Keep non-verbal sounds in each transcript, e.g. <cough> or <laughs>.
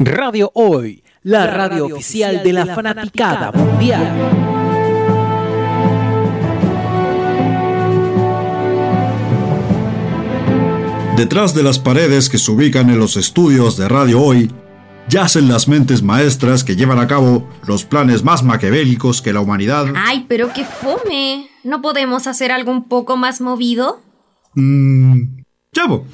Radio Hoy, la, radio, oficial de la, fanaticada mundial. Detrás de las paredes que se ubican en los estudios de Radio Hoy, yacen las mentes maestras que llevan a cabo los planes más maquiavélicos que la humanidad. Ay, pero qué fome. ¿No podemos hacer algo un poco más movido? Mmm. Chavo.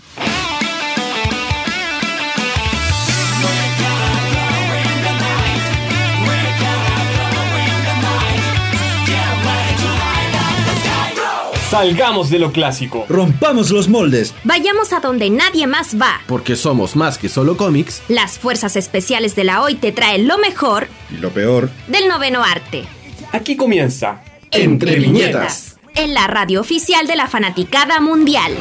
Salgamos de lo clásico. Rompamos los moldes. Vayamos a donde nadie más va. Porque somos más que solo cómics. Las fuerzas especiales de la hoy te traen lo mejor Y lo peor. del noveno arte. Aquí comienza. Entre viñetas. En la radio oficial de la fanaticada mundial.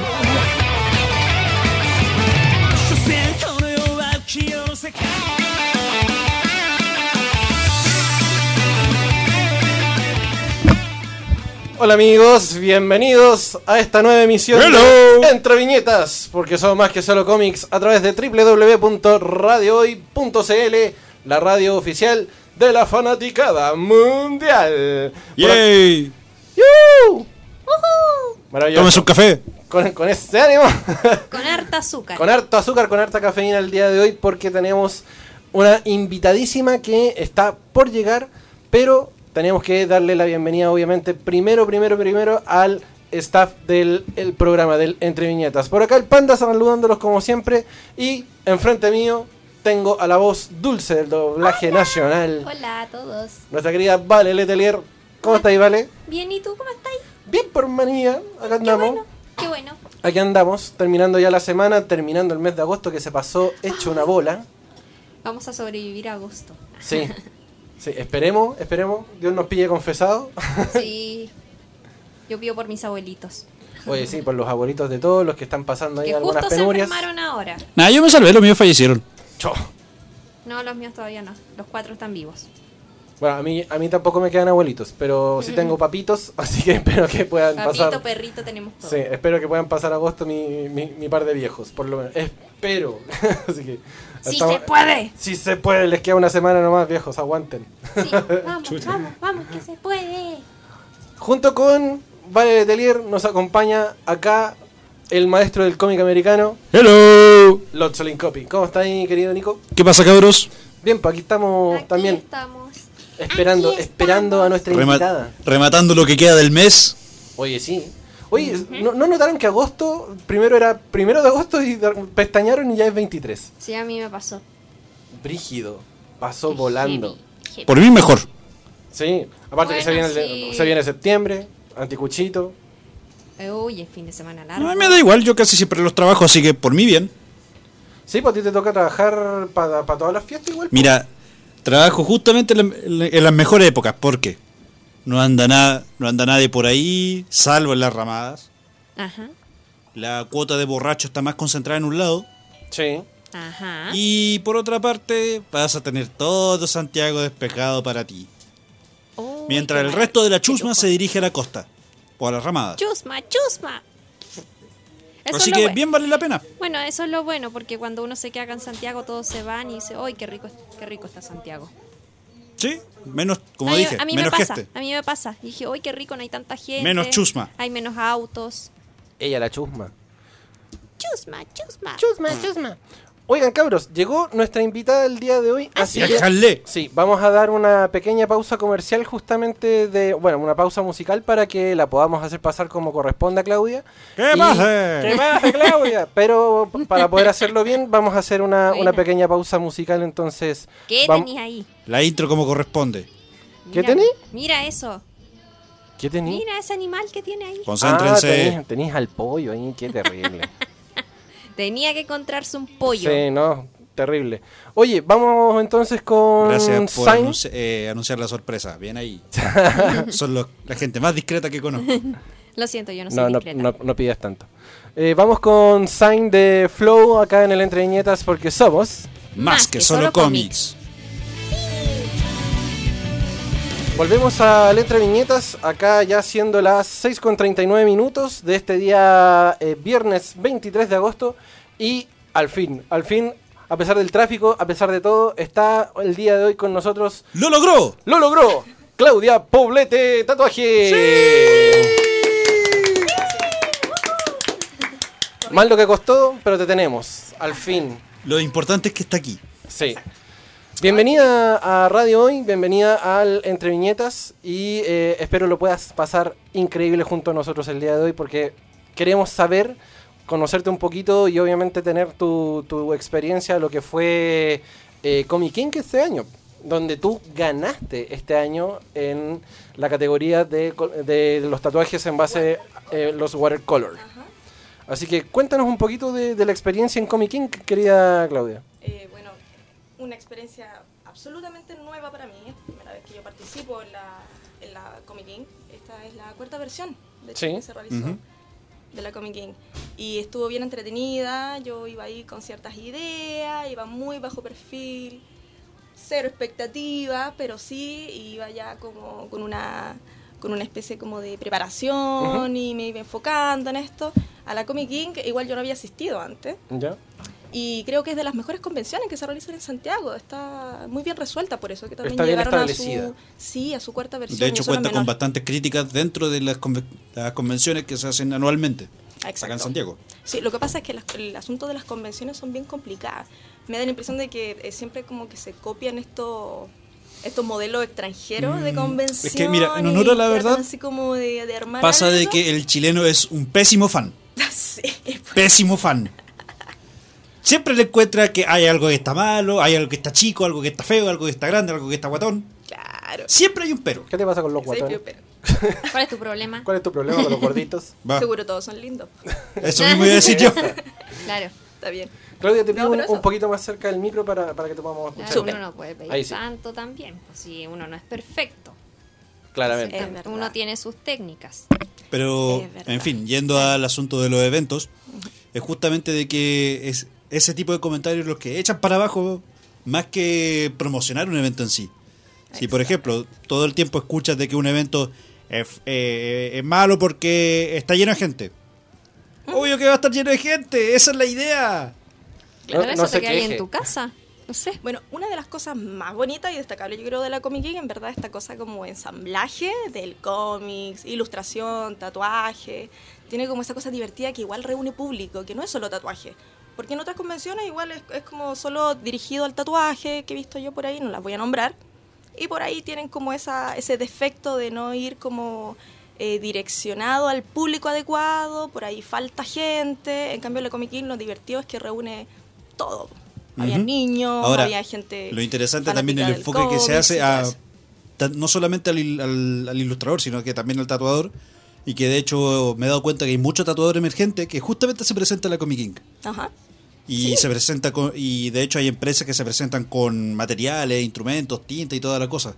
Hola amigos, bienvenidos a esta nueva emisión Hello. de Entre Viñetas, porque somos más que solo cómics a través de www.radiohoy.cl, la radio oficial de la fanaticada mundial. ¡Yay! ¡Yuhu! Maravilloso. Tómese un café. Con, con ese ánimo, <laughs> Con harta azúcar. con harto azúcar, con harta cafeína el día de hoy, porque tenemos una invitadísima que está por llegar, pero tenemos que darle la bienvenida, obviamente, primero, primero, primero al staff del el programa del Entre Viñetas. Por acá el Panda saludándolos como siempre, y enfrente mío tengo a la voz dulce del doblaje nacional, Hola a todos. nuestra querida Vale Letelier. ¿Cómo estáis, Vale? Bien, ¿y tú cómo estáis? Bien por manía, acá Qué andamos. bueno, qué bueno. Aquí andamos, terminando ya la semana, terminando el mes de agosto que se pasó hecho una bola. Vamos a sobrevivir a agosto. Sí, <laughs> sí, esperemos, esperemos, Dios nos pille confesado. Sí. <laughs> Yo pido por mis abuelitos. Oye, sí, por los abuelitos de todos los que están pasando ahí Que algunas justo se penurias. enfermaron ahora. Nah, yo me salvé, los míos fallecieron. No, los míos todavía no. Los cuatro están vivos. Bueno, a mí, a mí tampoco me quedan abuelitos, pero sí tengo papitos, <laughs> así que espero que puedan Papito, pasar. perrito, tenemos todo. Sí, espero que puedan pasar agosto mi, mi, mi par de viejos, por lo menos. Espero. <laughs> así que. ¡Sí estamos- se puede! Sí se puede, les queda una semana nomás, viejos, aguanten. Sí, <laughs> vamos, vamos, vamos, que se puede. Junto con Vale Letelier nos acompaña acá el maestro del cómic americano, Hello. Lotsolin Copy. ¿Cómo está ahí, querido Nico? ¿Qué pasa, cabros? Bien, pues aquí estamos Aquí también estamos. Esperando, Aquí esperando a nuestra Rema- invitada. rematando lo que queda del mes. Oye, sí. Oye, ¿no, no notaron que agosto, primero era primero de agosto y pestañaron y ya es 23? Sí, a mí me pasó. Brígido. Pasó Qué volando. heavy, heavy. Por mí mejor. Sí, aparte que se viene, el- se viene septiembre, anticuchito. Uy, es fin de semana largo. A mí me da igual, yo casi siempre los trabajo, así que por mí bien. Sí, pues a ti te toca trabajar para todas las fiestas igual. pues. Trabajo justamente en, la- en las mejores épocas, porque no anda nada, no anda nadie por ahí, salvo en las ramadas. Ajá. La cuota de borracho está más concentrada en un lado. Sí. Ajá. Y por otra parte, vas a tener todo Santiago despejado para ti. Mientras el resto de la chusma se dirige a la costa. O a la ramada. Chusma, chusma. Eso Así que bueno. bien vale la pena. Bueno, eso es lo bueno, porque cuando uno se queda acá en Santiago, todos se van y dice, ¡ay, qué rico, qué rico está Santiago! Sí, menos, como a mí, dije, a mí me pasa, gente. a mí me pasa. Y dije, ¡ay, qué rico, no hay tanta gente! Menos chusma. Hay menos autos. Ella la chusma. Chusma, chusma. Chusma, chusma. Oigan, cabros, llegó nuestra invitada el día de hoy. Así que, sí, vamos a dar una pequeña pausa comercial justamente de, bueno, una pausa musical para que la podamos hacer pasar como corresponde a Claudia. ¿Qué Y-? ¿Qué pasa, Claudia? Pero para poder hacerlo bien, vamos a hacer una, una pequeña pausa musical, entonces... ¿Qué vam- tenías ahí? La intro como corresponde. ¿Qué Mira, tení? Mira eso. ¿Qué tenés? Mira ese animal que tiene ahí. Ah, Concéntrense. tenés, tenés al pollo ahí, qué terrible. Tenía que encontrarse un pollo. sí, no, terrible. Oye, vamos entonces con Gracias por anunci- eh, anunciar la sorpresa. Bien ahí. <laughs> Son los- la gente más discreta que conozco. <laughs> Lo siento, yo no soy No, no, discreta. no, no pidas tanto. Eh, vamos con Sign de Flow acá en el Entre Viñetas porque somos. Más que solo cómics. Volvemos al Entre Viñetas, acá ya siendo las 6 con 39 minutos de este día eh, viernes 23 de agosto. Y al fin, al fin a pesar del tráfico, a pesar de todo, está el día de hoy con nosotros. ¡Lo logró! ¡Lo logró! Claudia Poblete Tatuaje. Mal lo que costó, pero te tenemos, al fin. Lo importante es que está aquí. Sí. Bienvenida a Radio Hoy, bienvenida al Entre Viñetas y eh, espero lo puedas pasar increíble junto a nosotros el día de hoy porque queremos saber, conocerte un poquito y obviamente tener tu, tu experiencia de lo que fue eh, Comic King este año, donde tú ganaste este año en la categoría de, los tatuajes en base a los watercolor. Así que cuéntanos un poquito de, de la experiencia en Comic King, querida Claudia. Eh, bueno, una experiencia absolutamente nueva para mí. Es la primera vez que yo participo en la, en la Comic King. Esta es la cuarta versión, de hecho, Sí. que se realizó Ujú. de la Comic King. Y estuvo bien entretenida. Yo iba ahí con ciertas ideas, iba muy bajo perfil, cero expectativa, pero sí iba ya como con una con una especie como de preparación y me iba enfocando en esto. A la Comic King, igual yo no había asistido antes. ¿Ya? Y creo que es de las mejores convenciones que se realizan en Santiago. Está muy bien resuelta, por eso que también Está bien llegaron a establecida. su, sí, a su cuarta versión. De hecho, cuenta con bastantes críticas dentro de las, conve- las convenciones que se hacen anualmente. Acá en Exacto. Santiago. Sí, lo que pasa es que las- el asunto de las convenciones son bien complicadas. Me da la impresión de que eh, siempre como que se copian estos estos modelos extranjeros de Mm, convención. es que, mira, en honor a la verdad, así como de, de Pasa de algo. que el chileno es un pésimo fan. <laughs> sí, Pésimo fan. Siempre le encuentra que hay algo que está malo, hay algo que está chico, algo que está feo, algo que está grande, algo que está guatón. claro. Siempre hay un pero. ¿Qué te pasa con los guatones? pero- ¿Cuál es tu problema? ¿Cuál es tu problema con los <laughs> gorditos? Va, Seguro todos son lindos. eso mismo iba a decir yo. <laughs> Claro. Está bien. Claudia, te pido No, un, poquito más cerca del micro para, para que te podamos escuchar. Claro, uno no puede pedir Ahí sí. tanto también, pues si uno no es perfecto. Claramente. Es. Uno tiene sus técnicas. Pero, Es verdad. en fin, yendo al asunto de los eventos, es justamente de que es ese tipo de comentarios los que echan para abajo más que promocionar un evento en sí. Si, por ejemplo, todo el tiempo escuchas de que un evento es, eh, es malo porque está lleno de gente. Obvio que va a estar lleno de gente, esa es la idea. Claro, no eso se te queda en tu casa. No sé. Bueno, una de las cosas más bonitas y destacables yo creo de la Comic King, en verdad, esta cosa como ensamblaje del cómics, ilustración, tatuaje. Tiene como esa cosa divertida que igual reúne público, que no es solo tatuaje. Porque en otras convenciones igual es, es como solo dirigido al tatuaje que he visto yo por ahí, no las voy a nombrar. Y por ahí tienen como esa, ese defecto de no ir como eh, direccionado al público adecuado, por ahí falta gente. En cambio, la Comic King lo divertido es que reúne todo. Había niños, Ahora, había gente. Lo interesante también el enfoque que se hace a no solamente al, al- al ilustrador, sino que también al tatuador. Y que de hecho me he dado cuenta que hay mucho tatuador emergente que justamente se presenta en la Comic King. Ajá. Y Sí. se presenta con, y de hecho hay empresas que se presentan con materiales, instrumentos, tinta y toda la cosa.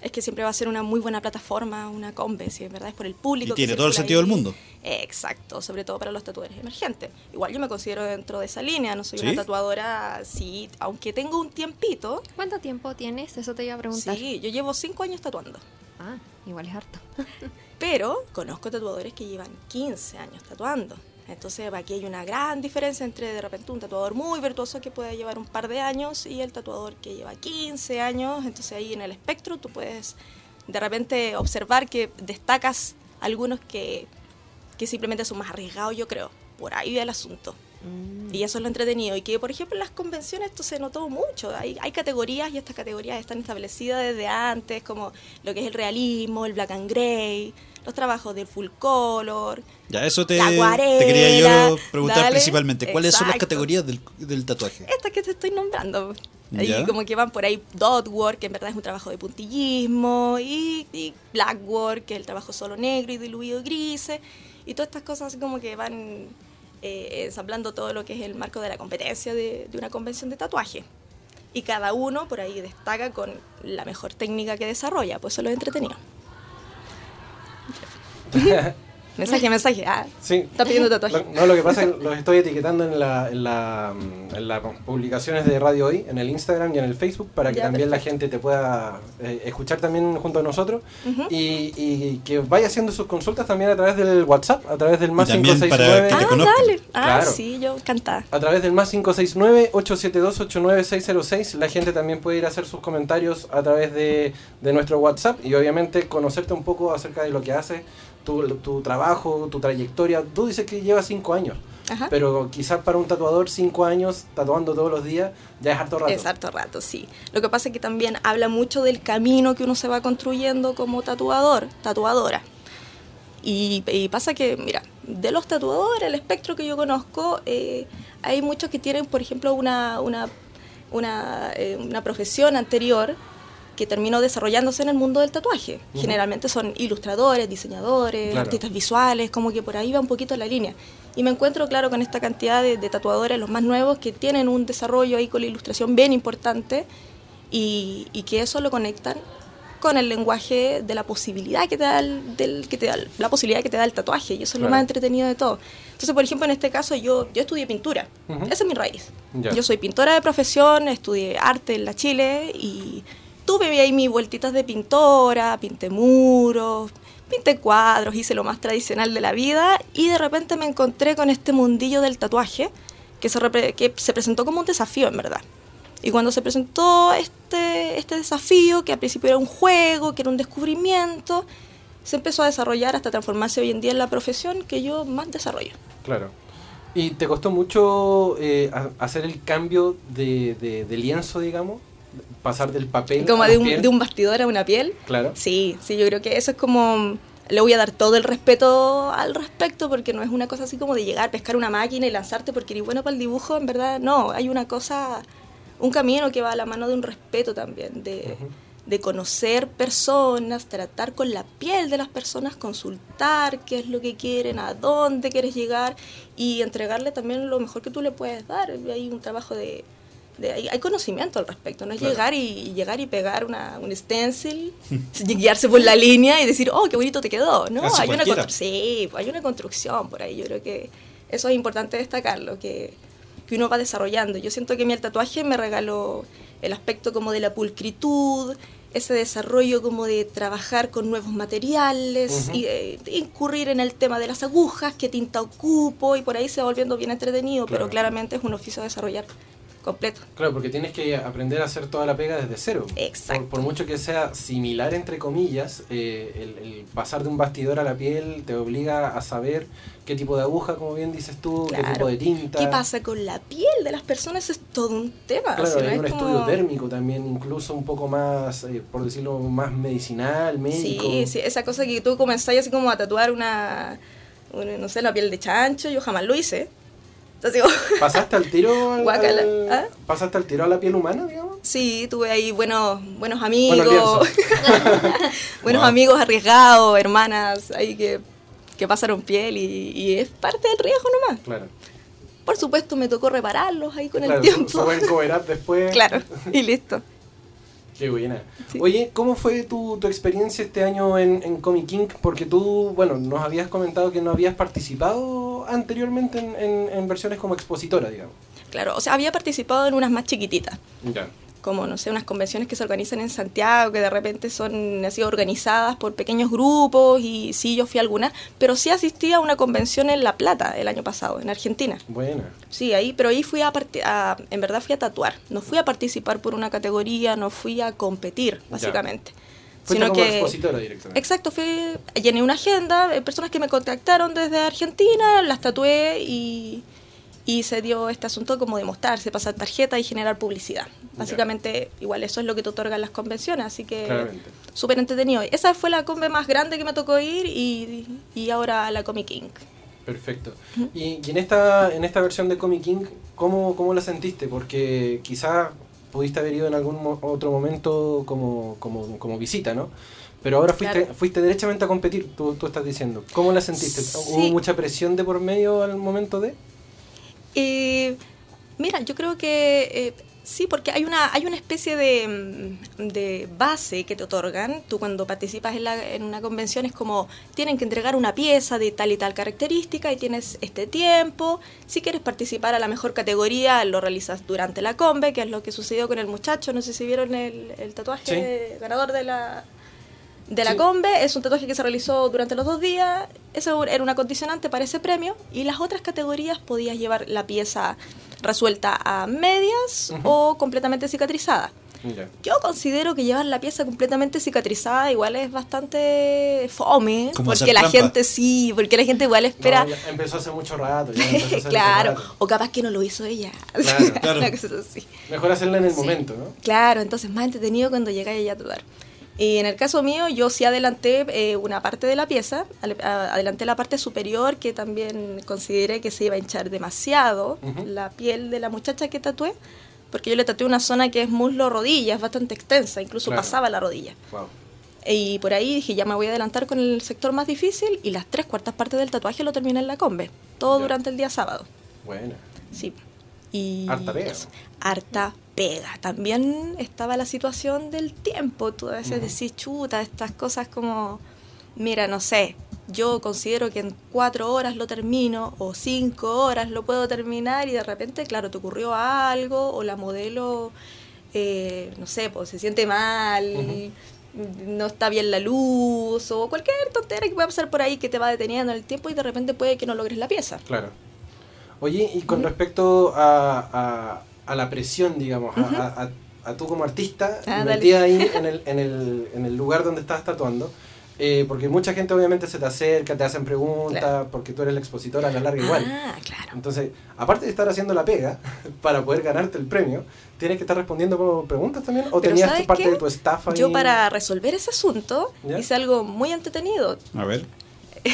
Es que siempre va a ser una muy buena plataforma, una combe, si en verdad es por el público. Y que tiene todo el sentido ahí. del mundo. Exacto, sobre todo para los tatuadores emergentes. Igual yo me considero dentro de esa línea, no soy ¿Sí? una tatuadora, sí, aunque tengo un tiempito. ¿Cuánto tiempo tienes? Eso te iba a preguntar. Sí, yo llevo cinco años tatuando. Ah, igual es harto. <laughs> Pero conozco tatuadores que llevan 15 años tatuando. Entonces aquí hay una gran diferencia entre de repente un tatuador muy virtuoso que puede llevar un par de años y el tatuador que lleva 15 años. Entonces ahí en el espectro tú puedes de repente observar que destacas algunos que, que simplemente son más arriesgados, yo creo. Por ahí va el asunto. Y eso es lo entretenido. Y que, por ejemplo, en las convenciones esto se notó mucho. Hay, hay categorías y estas categorías están establecidas desde antes, como lo que es el realismo, el black and gray, los trabajos del full color. Ya, eso te, La acuarela, te quería yo preguntar dale. principalmente. ¿Cuáles son las Exacto. categorías del, del tatuaje? Estas que te estoy nombrando. Ya. como que van por ahí dot work, que en verdad es un trabajo de puntillismo, y, y black work, que es el trabajo solo negro y diluido grises, y todas estas cosas como que van eh, ensamblando todo lo que es el marco de la competencia de, de una convención de tatuaje. Y cada uno por ahí destaca con la mejor técnica que desarrolla, pues eso lo es entretenido. <laughs> Mensaje, mensaje. Ah, Sí. está pidiendo tatuaje. Lo- No, lo que pasa es que los estoy etiquetando en, la, en, la, en las publicaciones de Radio Hoy, en el Instagram y en el Facebook, para que Ya, también la gente te pueda eh, escuchar también junto a nosotros y, y que vaya haciendo sus consultas también a través del WhatsApp, a través del más Y también para 569. que te Ah, dale. Ah, Claro. sí, yo encantada. A través del más 569-872-89606, la gente también puede ir a hacer sus comentarios a través de, de nuestro WhatsApp y obviamente conocerte un poco acerca de lo que haces, tu, tu trabajo, tu trayectoria. Tú dices que llevas 5 años, Ajá. pero quizás para un tatuador 5 años tatuando todos los días ya es harto rato. Es harto rato, sí. Lo que pasa es que también habla mucho del camino que uno se va construyendo como tatuador, tatuadora. Y, y pasa que, mira, de los tatuadores, el espectro que yo conozco, eh, hay muchos que tienen, por ejemplo, una, una, una, eh, una profesión anterior que terminó desarrollándose en el mundo del tatuaje. Ujú. Generalmente son ilustradores, diseñadores, Claro. artistas visuales, como que por ahí va un poquito la línea. Y me encuentro, claro, con esta cantidad de, de tatuadores, los más nuevos, que tienen un desarrollo ahí con la ilustración bien importante y, y que eso lo conectan con el lenguaje de la posibilidad que te da, el, del, que te da la posibilidad que te da el tatuaje y eso es Claro. lo más entretenido de todo. Entonces, por ejemplo, en este caso yo, yo estudié pintura, Ujú. esa es mi raíz. Ya. Yo soy pintora de profesión, estudié arte en la Chile y tuve ahí mis vueltitas de pintora, pinté muros, pinté cuadros, hice lo más tradicional de la vida y de repente me encontré con este mundillo del tatuaje que se, que se presentó como un desafío en verdad. Y cuando se presentó este, este desafío, que al principio era un juego, que era un descubrimiento, se empezó a desarrollar hasta transformarse hoy en día en la profesión que yo más desarrollo. Claro. ¿Y te costó mucho eh, ha- hacer el cambio de- de lienzo, digamos? Pasar del papel Como a de un, piel? de un bastidor a una piel. Claro. Sí, sí, yo creo que eso es como... Le voy a dar todo el respeto al respecto porque no es una cosa así como de llegar, pescar una máquina y lanzarte porque eres bueno para el dibujo, en verdad. No, hay una cosa, un camino que va a la mano de un respeto también, de, de conocer personas, tratar con la piel de las personas, consultar qué es lo que quieren, a dónde quieres llegar y entregarle también lo mejor que tú le puedes dar. Hay un trabajo de... de- hay, hay conocimiento al respecto, no es Claro. llegar y, y llegar y pegar una, un stencil, <laughs> guiarse por la línea y decir, oh, qué bonito te quedó. No, hay una, cualquiera. constru- sí, hay una construcción por ahí. Yo creo que eso es importante destacarlo, que, que uno va desarrollando. Yo siento que mi el tatuaje me regaló el aspecto como de la pulcritud, ese desarrollo como de trabajar con nuevos materiales, Ujú. y eh, incurrir en el tema de las agujas, qué tinta ocupo, y por ahí se va volviendo bien entretenido, Claro. pero claramente es un oficio a desarrollar completo. Claro, porque tienes que aprender a hacer toda la pega desde cero. Exacto. Por, por mucho que sea similar, entre comillas, eh, el, el pasar de un bastidor a la piel te obliga a saber qué tipo de aguja, como bien dices tú, qué tipo de tinta. ¿Qué pasa con la piel de las personas? Es todo un tema. Claro, si no hay es un como- estudio térmico también, incluso un poco más, eh, por decirlo, más medicinal, médico. Sí, sí, esa cosa que tú comenzás así como a tatuar una, una, no sé, la piel de chancho, yo jamás lo hice. Entonces digo, <laughs> ¿Pasaste al tiro al- Guácala, al- ¿ah? ¿Pasaste al tiro a la piel humana, digamos? sí, tuve ahí buenos, buenos amigos, Buenos <laughs> buenos Wow. amigos arriesgados, hermanas ahí que, que pasaron piel y, y es parte del riesgo nomás. Claro. Por supuesto me tocó repararlos ahí con claro, el tiempo. Se pueden después. <laughs> claro, y listo. Qué buena. Sí. Oye, ¿cómo fue tu, tu experiencia este año en, en Comic King? Porque tú, bueno, nos habías comentado que no habías participado anteriormente en, en- en versiones como expositora, digamos. Claro, o sea, había participado en unas más chiquititas. Ya. Como, no sé, unas convenciones que se organizan en Santiago, que de repente son así organizadas por pequeños grupos, y sí, yo fui a algunas, pero sí asistí a una convención en La Plata el año pasado, en Argentina. Buena. Sí, ahí, pero ahí fui a, a- en verdad fui a tatuar, no fui a participar por una categoría, no fui a competir, básicamente. Fuiste como expositora directamente. Exacto, fui, llené una agenda, eh, personas que me contactaron desde Argentina, las tatué y, y se dio este asunto como de mostrarse, pasar tarjeta y generar publicidad. Básicamente, igual eso es lo que te otorgan las convenciones, así que súper entretenido. Esa fue la conve más grande que me tocó ir y, y ahora la Comic King. Perfecto. Y, y en esta en esta versión de Comic King, ¿cómo, cómo la sentiste? Porque quizá pudiste haber ido en algún mo- otro momento como, como, como visita, ¿no? Pero ahora fuiste, Claro. fuiste derechamente a competir, tú, tú estás diciendo. ¿Cómo la sentiste? ¿Hubo mucha presión de por medio al momento de...? Eh, mira, yo creo que eh, Sí, porque hay una, hay una especie de, mm, de base que te otorgan. Tú cuando participas en, la- en una convención es como, tienen que entregar una pieza de tal y tal característica y tienes este tiempo. Si quieres participar a la mejor categoría, lo realizas durante la combe, que es lo que sucedió con el muchacho. No sé si vieron el, el tatuaje ganador de la, de la Sí. combe. Es un tatuaje que se realizó durante los dos días. Eso era una condicionante para ese premio. Y las otras categorías podías llevar la pieza resuelta a medias Ujú. o completamente cicatrizada. Yo considero que llevar la pieza completamente cicatrizada igual es bastante fome, Como porque la trampa. gente sí, porque la gente igual espera, No, ya empezó hace mucho rato. ya empezó hace <laughs> claro, mucho rato. o capaz que no lo hizo ella. Claro. <laughs> Claro. Mejor hacerla en el Sí. momento, ¿no? Claro, entonces más entretenido cuando llega ella a tatuar. Y en el caso mío, yo sí adelanté eh, una parte de la pieza, adelanté la parte superior que también consideré que se iba a hinchar demasiado la piel de la muchacha que tatué, porque yo le tatué una zona que es muslo-rodilla, es bastante extensa, incluso Claro. pasaba la rodilla. Wow. Y por ahí dije, ya me voy a adelantar con el sector más difícil y las tres cuartas partes del tatuaje lo terminé en la combe, todo durante el día sábado. Bueno. Sí. Y Harta eso, harta pega. También estaba la situación del tiempo. Tú a veces decís, chuta, estas cosas como, mira, no sé, yo considero que en cuatro horas lo termino o cinco horas lo puedo terminar y de repente, claro, te ocurrió algo o la modelo, eh, no sé, pues se siente mal. no está bien la luz o cualquier tontera que pueda pasar por ahí que te va deteniendo en el tiempo y de repente puede que no logres la pieza. Claro. Oye, y con respecto a, a, a la presión, digamos, a- a, a- a tú como artista, Ah, metida dale. ahí en el, <laughs> en, el, en el lugar donde estás tatuando, eh, porque mucha gente obviamente se te acerca, te hacen preguntas, Claro. porque tú eres la expositora a la larga igual. Ah, claro. Entonces, aparte de estar haciendo la pega <laughs> para poder ganarte el premio, tienes que estar respondiendo preguntas también, o Pero tenías ¿sabes tu parte qué? de tu estafa Yo ahí? para resolver ese asunto ¿Ya? hice algo muy entretenido. A ver. <laughs>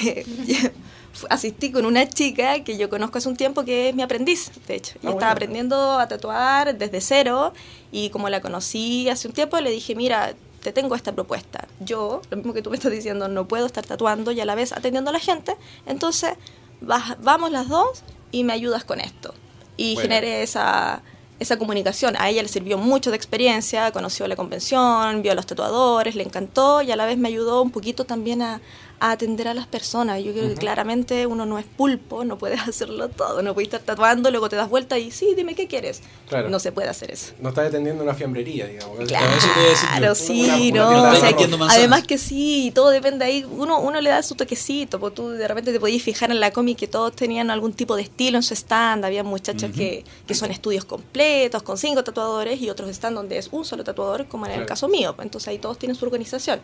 Asistí con una chica que yo conozco hace un tiempo que es mi aprendiz, de hecho. Y Ah, estaba bueno. aprendiendo a tatuar desde cero y como la conocí hace un tiempo le dije, mira, te tengo esta propuesta. Yo, lo mismo que tú me estás diciendo, no puedo estar tatuando y a la vez atendiendo a la gente, entonces vas- vamos las dos y me ayudas con esto. Y Bueno. generé esa, esa comunicación. A ella le sirvió mucho de experiencia, conoció la convención, vio a los tatuadores, le encantó y a la vez me ayudó un poquito también a, a atender a las personas. Yo creo que claramente uno no es pulpo, no puedes <laughs> hacerlo todo, no puedes estar tatuando, luego te das vuelta y sí, dime qué quieres. Claro. No se puede hacer eso. No estás atendiendo una fiambrería, digamos. Claro, sí, Una- una no. o sea, además que sí, todo depende ahí. Uno, uno le da su toquecito, pues tú de repente te podías fijar en la cómic que todos tenían algún tipo de estilo en su stand. Había muchachos que, que son estudios completos, con cinco tatuadores, y otros están donde es un solo tatuador, como en el caso mío. Entonces ahí todos tienen su organización.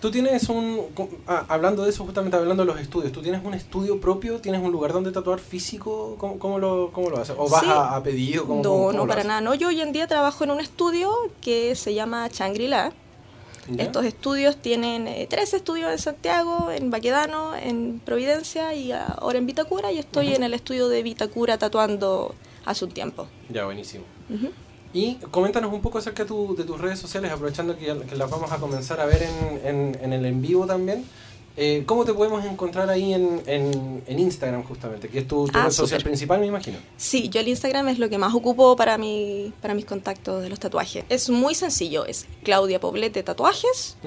Tú tienes un. ah, hablando de eso, justamente hablando de los estudios, ¿tú tienes un estudio propio? ¿Tienes un lugar donde tatuar físico? ¿Cómo, cómo lo, cómo lo haces? ¿O vas Sí. a, a pedido? ¿Cómo, No, cómo no, para nada. No, yo hoy en día trabajo en un estudio que se llama Shangri-La. ¿Ya? Estos estudios tienen eh, tres estudios en Santiago, en Baquedano, en Providencia y ahora en Vitacura. Y estoy Ujú. en el estudio de Vitacura tatuando hace un tiempo. Ya, buenísimo. Ujú. Y coméntanos un poco acerca de, tu- de tus redes sociales, aprovechando que, que las vamos a comenzar a ver en, en- en el en vivo también. Eh, ¿Cómo te podemos encontrar ahí en, en- en Instagram, justamente? Que es tu, tu Ah, red social principal, me imagino. Sí, yo el Instagram es lo que más ocupo para, mi, para mis contactos de los tatuajes. Es muy sencillo, es Claudia Poblete Tatuajes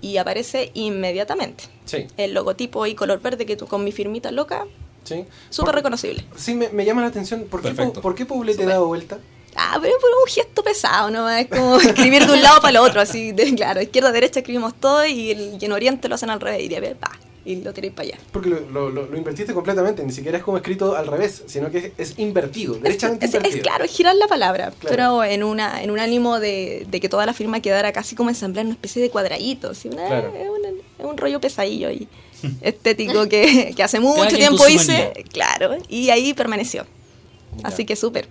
y aparece inmediatamente. Sí, El logotipo y color verde que tú con mi firmita loca, sí. súper reconocible. Sí, me, me llama la atención. ¿Por qué, Perfecto. po- ¿por qué Poblete dado vuelta? Ah, pero es por un gesto pesado, ¿no? Es como escribir de un lado para el otro, así, de, claro, izquierda, derecha escribimos todo y, el- y en Oriente lo hacen al revés, y de pa, y lo tiráis para allá. Porque lo, lo- lo- invertiste completamente, ni siquiera es como escrito al revés, sino que es, es invertido, Es, derechamente es- es invertido. claro, es girar la palabra, Claro. pero en una en un ánimo de, de que toda la firma quedara casi como ensamblada en una especie de cuadradito, ¿sí? Una- Claro. es, un, es un rollo pesadillo y estético que, que hace mucho tiempo hice, claro, y ahí permaneció. Ya. Así que súper.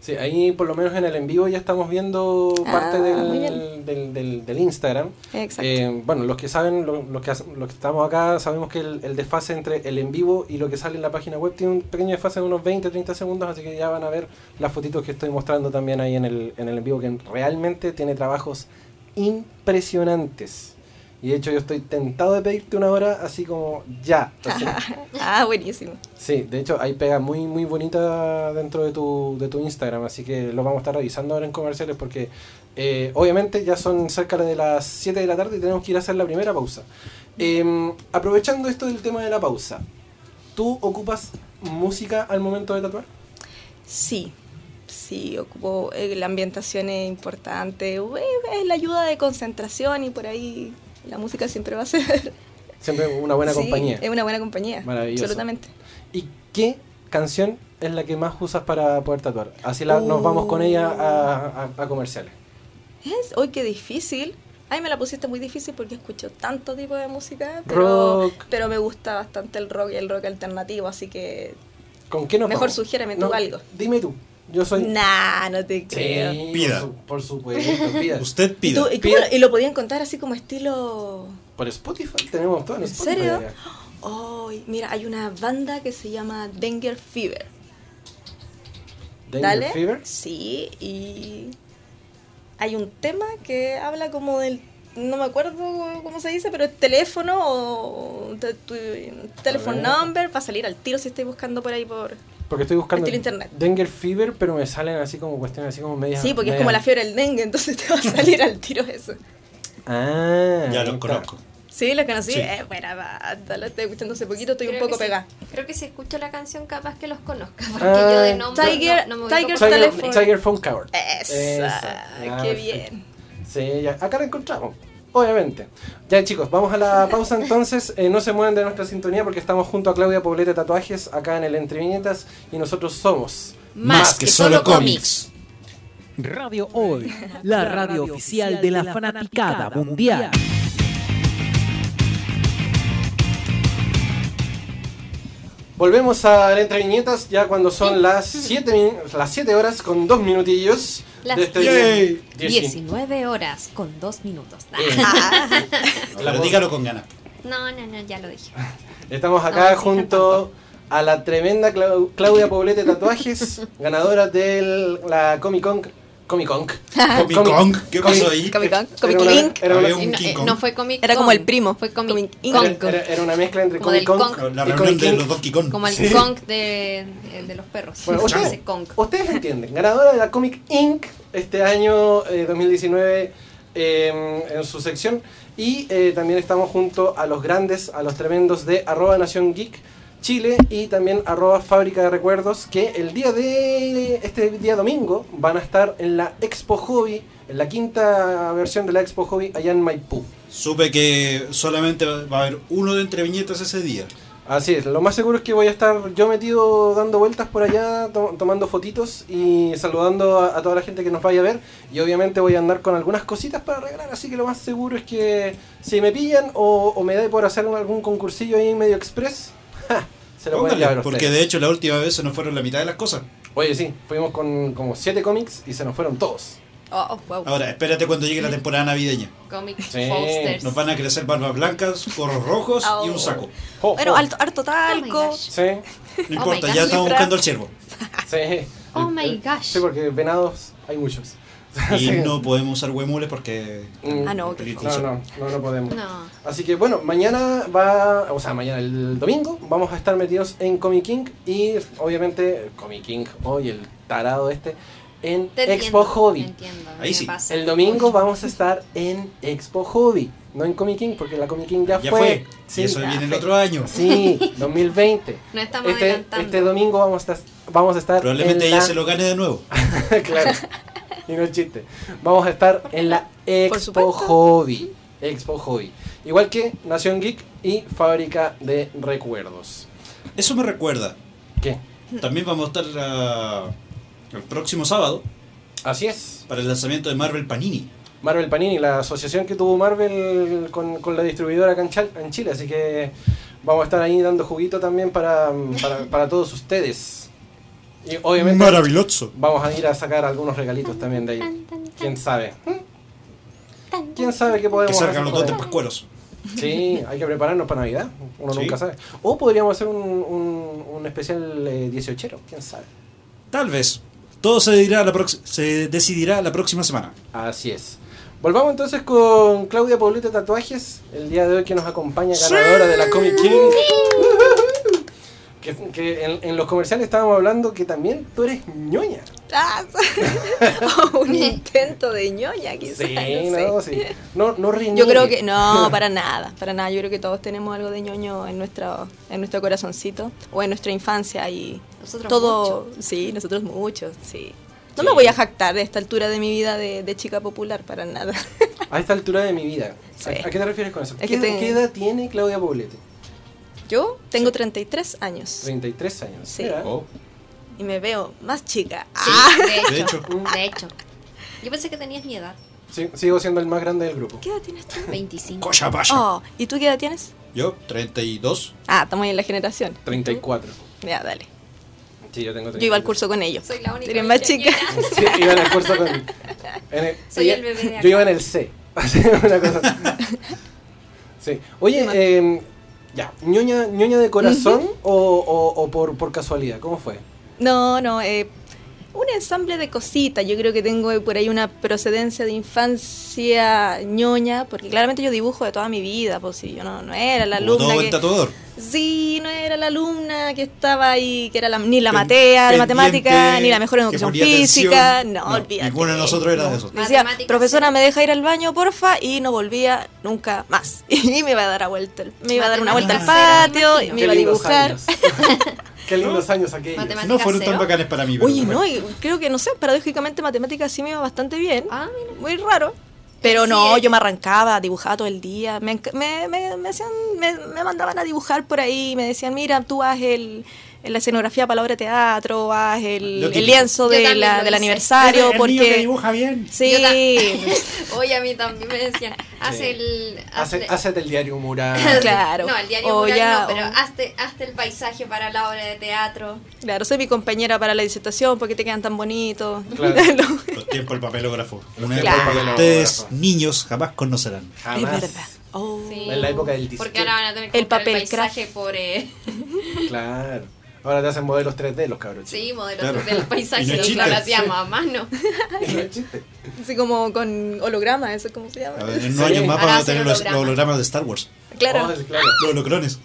Sí, ahí por lo menos en el en vivo ya estamos viendo Ah, parte muy del, del, del- del Instagram. Exacto. Eh, bueno, los que saben, lo- los, que, los que estamos acá, sabemos que el, el desfase entre el en vivo y lo que sale en la página web tiene un pequeño desfase de unos 20, 30 segundos, así que ya van a ver las fotitos que estoy mostrando también ahí en el en, el en vivo, que realmente tiene trabajos impresionantes. Y de hecho yo estoy tentado de pedirte una hora así como ya. Así. <laughs> Ah, buenísimo. Sí, de hecho hay pega muy muy bonita dentro de tu, de tu Instagram, así que lo vamos a estar revisando ahora en comerciales porque eh, obviamente ya son cerca de las 7 de la tarde y tenemos que ir a hacer la primera pausa. Em, aprovechando esto del tema de la pausa, ¿tú ocupas música al momento de tatuar? Sí, sí, ocupo, eh, la ambientación es importante, eh, es la ayuda de concentración y por ahí la música siempre va a ser... <laughs> Siempre una buena Sí, compañía. Es una buena compañía, Maravilloso. absolutamente. ¿Y qué canción es la que más usas para poder tatuar? Así la- nos vamos con ella a, a- a comerciales. Es, hoy qué difícil. Ay, me la pusiste muy difícil porque escucho tanto tipo de música, pero, Rock. pero me gusta bastante el rock y el rock alternativo, así que ¿Con qué nos Mejor vamos? sugiéreme tú algo. Dime tú. Yo soy... nah, no te creo. Sí, Pida. Por, su- por supuesto, pida. <laughs> Usted ¿Y, pida. tú- y Pida. lo- y lo podían contar así como estilo... Por Spotify tenemos todo en, ¿En Spotify. serio? acá. Ay, mira, hay una banda que se llama Danger Fever. Danger ¿Dale? Fever. Sí, y hay un tema que habla como del, no me acuerdo cómo se dice, pero es teléfono o te- tu telephone A number para salir al tiro si estoy buscando por ahí por... Porque estoy buscando Estilo internet. Danger Fever, pero me salen así como cuestiones así como medias. Sí, porque es como la fiebre del dengue, entonces te va a salir al tiro eso. Ah, Ya está. conozco. Sí, lo conocí. Sí. Eh, buena banda, la estoy escuchando hace poquito, estoy Creo un poco sí. pegada. Creo que si escucho la canción capaz que los conozca, porque Ah. yo de nombre Tiger- no, no me Tiger Tiger, Phone Coward. Esa, Esa. Qué bien. Sí, ya. Acá la encontramos. Obviamente. Ya chicos, vamos a la pausa entonces. Eh, no se mueven de nuestra sintonía porque estamos junto a Claudia Poblete Tatuajes acá en el Entre Viñetas y nosotros somos Más que solo cómics. Radio Hoy, la radio oficial de la fanaticada mundial. Volvemos a Entre Viñetas ya cuando son las 7 las siete horas con 2 minutillos Las este Yay. día. 19 horas con 2 minutos. <laughs> Eh, <laughs> Pero dígalo con ganas. No, no, no, ya lo dije. Estamos No, acá sí, junto a la tremenda Clau- Claudia Poblete Tatuajes, <laughs> ganadora de la Comic Con. Comic Con. Comic Con, ¿qué pasó ahí? Comic Con, Comic Link. no, fue Comic Era como Con, el primo. Fue Comic, Kong. Era, una mezcla entre Comic Con. La y reunión Comic de los Donkey Kong. Como el. Kong de, los perros. Bueno, ustedes, entienden, ganadora de la Comic Inc. este año eh, 2019 eh, en su sección. Y eh, también estamos junto a los grandes, a los tremendos de arroba Nación Geek Chile y también arroba Fábrica de Recuerdos que el día de este día domingo van a estar en la Expo Hobby, en la quinta versión de la Expo Hobby allá en Maipú. Supe que solamente va a haber uno de entre viñetas ese día. Así es, lo más seguro es que voy a estar yo metido dando vueltas por allá, to- tomando fotitos y saludando a, a toda la gente que nos vaya a ver. Y obviamente voy a andar con algunas cositas para regalar, así que lo más seguro es que si me pillan o, o me dé por hacer algún concursillo ahí medio express. <laughs> se lo pueden Póngale, llevar porque ustedes. de hecho la última vez se nos fueron la mitad de las cosas. Oye, sí, fuimos con como siete cómics y se nos fueron todos. Oh, wow. Ahora, espérate cuando llegue la temporada navideña. Comic Sí. posters. Nos van a crecer barbas blancas, gorros rojos y un saco. Jo, Bueno, jo. harto, harto Oh talco. my gosh. Sí, No Oh importa, ya estamos buscando el ciervo. sí. Oh my gosh. Sí, porque venados hay muchos. <laughs> Y Sí. no podemos usar huemules porque... Mm. Ah, no. No, no, no, no podemos. No. Así que bueno, mañana va, o sea, mañana el domingo vamos a estar metidos en Comic King y obviamente Comic King, hoy el tarado este, en Te Expo entiendo, Hobby. entiendo, Ahí sí. pasa. El domingo vamos a estar en Expo Hobby, no en Comic King porque la Comic King ya, Ya fue. fue. Sí, y eso viene el otro año. Sí, <laughs> 2020. No estamos Este, adelantando. este domingo vamos a estar, vamos a estar Probablemente en ella la- se lo gane de nuevo. <laughs> claro. Y no es chiste. Vamos a estar en la Expo. Hobby. Expo Hobby. Igual que Nación Geek y Fábrica de Recuerdos. Eso me recuerda. ¿Qué? También vamos a estar ah, el próximo sábado Así es. para el lanzamiento de Marvel Panini. Marvel Panini, la asociación que tuvo Marvel con, con la distribuidora acá en, Chal- en Chile. Así que vamos a estar ahí dando juguito también para, para, para todos ustedes. Y obviamente Maravilloso. vamos a ir a sacar algunos regalitos también de ahí. ¿Quién sabe? ¿Quién sabe qué Que podemos salgan hacer los dos de pascueros. Sí, hay que prepararnos para Navidad. Uno Sí. nunca sabe. O podríamos hacer un, un, un especial eh, 18, quién sabe. Tal vez. Todo se, dirá la se decidirá la próxima semana. Así es. Volvamos entonces con Claudia Poblete Tatuajes, el día de hoy que nos acompaña, ganadora de la Comic King. Que, que en, en los comerciales estábamos hablando que también tú eres ñoña. Ah, <laughs> o un intento de ñoña, quizás. Sí, no no, sé. sí. No, no Yo creo que no, <laughs> para nada, para nada. Yo creo que todos tenemos algo de ñoño en nuestro, en nuestro corazoncito o en nuestra infancia y Nosotros todo, sí, nosotros muchos, sí. No Sí. me voy a jactar de esta altura de mi vida de, de chica popular para nada. A esta altura de mi vida. ¿A, Sí. a qué te refieres con eso? Es ¿Qué, que te- qué edad tiene Claudia Poblete? Yo tengo 33 años 33 años. Sí. Oh, y me veo más chica. Sí, Ah, de <laughs> de hecho. De hecho. Yo pensé que tenías mi edad. Sí, sigo siendo el más grande del grupo. ¿Qué edad tienes tú? 25. Cocha vaya. Oh, ¿y tú qué edad tienes? Yo, 32. Ah, estamos ahí en la generación. 34. Ya, dale. Sí, yo tengo Yo iba al curso con ellos. Soy la única Eres más chica. <laughs> Sí, iba en el curso con. en el- Soy ella- el bebé de acá. Yo iba en el C. Así, <laughs> una cosa. Sí. Oye, eh, ya, ñoña, ñoña de corazón o, o- o por, por casualidad, ¿cómo fue? No, no, eh, un ensamble de cositas. Yo creo que tengo por ahí una procedencia de infancia ñoña, porque claramente yo dibujo de toda mi vida, pues si yo no, no era la Como todo alumna buen que... tatuador. Sí, no era la alumna que estaba ahí, que era la- ni la Pen- matea de matemática, ni la mejor en educación física. atención. No, No, olvídate. ninguno de nosotros era de esos. Me decía, profesora, sí. me deja ir al baño, porfa, y no volvía nunca más. <laughs> Y me iba a dar a vuelta, me iba a dar una vuelta al patio, y me iba a dibujar. <laughs> Qué lindos años aquellos. Matemáticas. No fueron tan cero. bacanes para mí. pero Oye, bueno. no, y creo que, no sé, paradójicamente matemáticas sí me iba bastante bien. Ah, mira. Muy raro. Pero Sí, no, yo me arrancaba, dibujaba todo el día. Me, me, me, me hacían, me, me mandaban a dibujar por ahí. Me decían, mira, tú haz el, la escenografía para la obra de teatro, haz el, el lienzo de la, del aniversario. El niño que porque dibuja bien. Sí, <laughs> Oye, a mí también me decían, haz Sí. el... Hace, hazle- hacete el diario mural. <laughs> Claro. No, el diario O mural ya, no, pero o- hazte, hazte el paisaje para la obra de teatro. claro, soy mi compañera para la disertación porque te quedan tan bonitos. Claro. <laughs> Los tiempos del papelógrafo. Una tiempos época que papelógrafo. ustedes, niños, jamás conocerán. es Jamás. verdad. Oh. Sí. En la época del disquete. Porque ahora van a tener que El papel el paisaje por... eh, Claro. Ahora te hacen modelos 3D los cabros. sí, modelos Claro. del paisaje. <laughs> Y no es y chiste. claro, hacíamos a mano. es. Así como con holograma, ¿eso cómo se llama? Ver, En Sí. unos años más van a hacen tener los, hologramas. los hologramas de Star Wars. Claro, Oh, sí, claro. Los holocrones.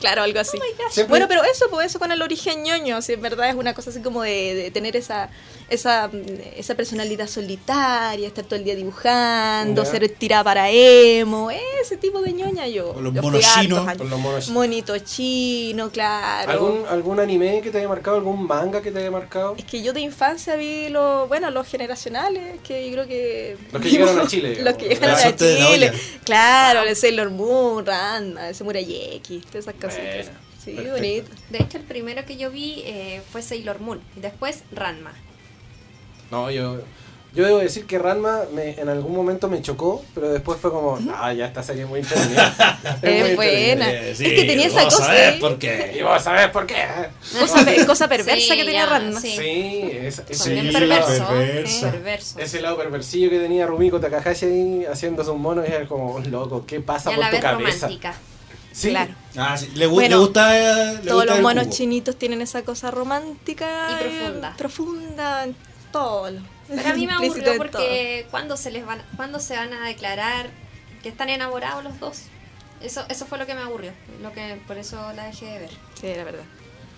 Claro, algo así. Siempre- Bueno, pero eso, pues eso con el origen ñoño, si en verdad es una cosa así como de, de tener esa, esa, mm, esa personalidad solitaria, estar todo el día dibujando, ser tirada para emo, ese tipo de ñoña yo. Con los monos chinos, años. con los monos- Monito chino, claro. ¿Algún, ¿Algún anime que te haya marcado? ¿Algún manga que te haya marcado? Es que yo de infancia vi los, bueno, los generacionales, que yo creo que... Los que llegaron a <laughs> Chile, los que llegaron La a Chile. Claro, el Sailor Moon, Ranma, ese Murayeki, todas esas cositas. Sí, perfecto. bonito. De hecho, el primero que yo vi eh, fue Sailor Moon. Y después Ranma. No, yo, yo debo decir que Ranma me, en algún momento me chocó, pero después fue como, ah, ya esta serie es muy entretenida. <laughs> muy Es buena. Eh, es que tenía esa vamos a cosa, ver ¿eh? por qué. Y vos sabés por qué. cosa, pe- cosa perversa Sí, que tenía ya, Ranma. sí. Sí, es, ese, Sí, También ese perverso. eh, perverso. ese lado perversillo que tenía Rumiko Takahashi ahí haciendo sus monos era como, loco, ¿qué pasa Y a por la tu vez cabeza? romántica. Sí, Claro. Ah, sí. Le, Bueno, le gusta. eh, le Todos gusta los el monos chinitos tienen esa cosa romántica Y profunda. profunda en todo. lo- Pero a mí me <laughs> aburrió porque cuando se les van, cuando se van a declarar que están enamorados los dos. Eso, eso fue lo que me aburrió, lo que por eso la dejé de ver. Sí, la verdad.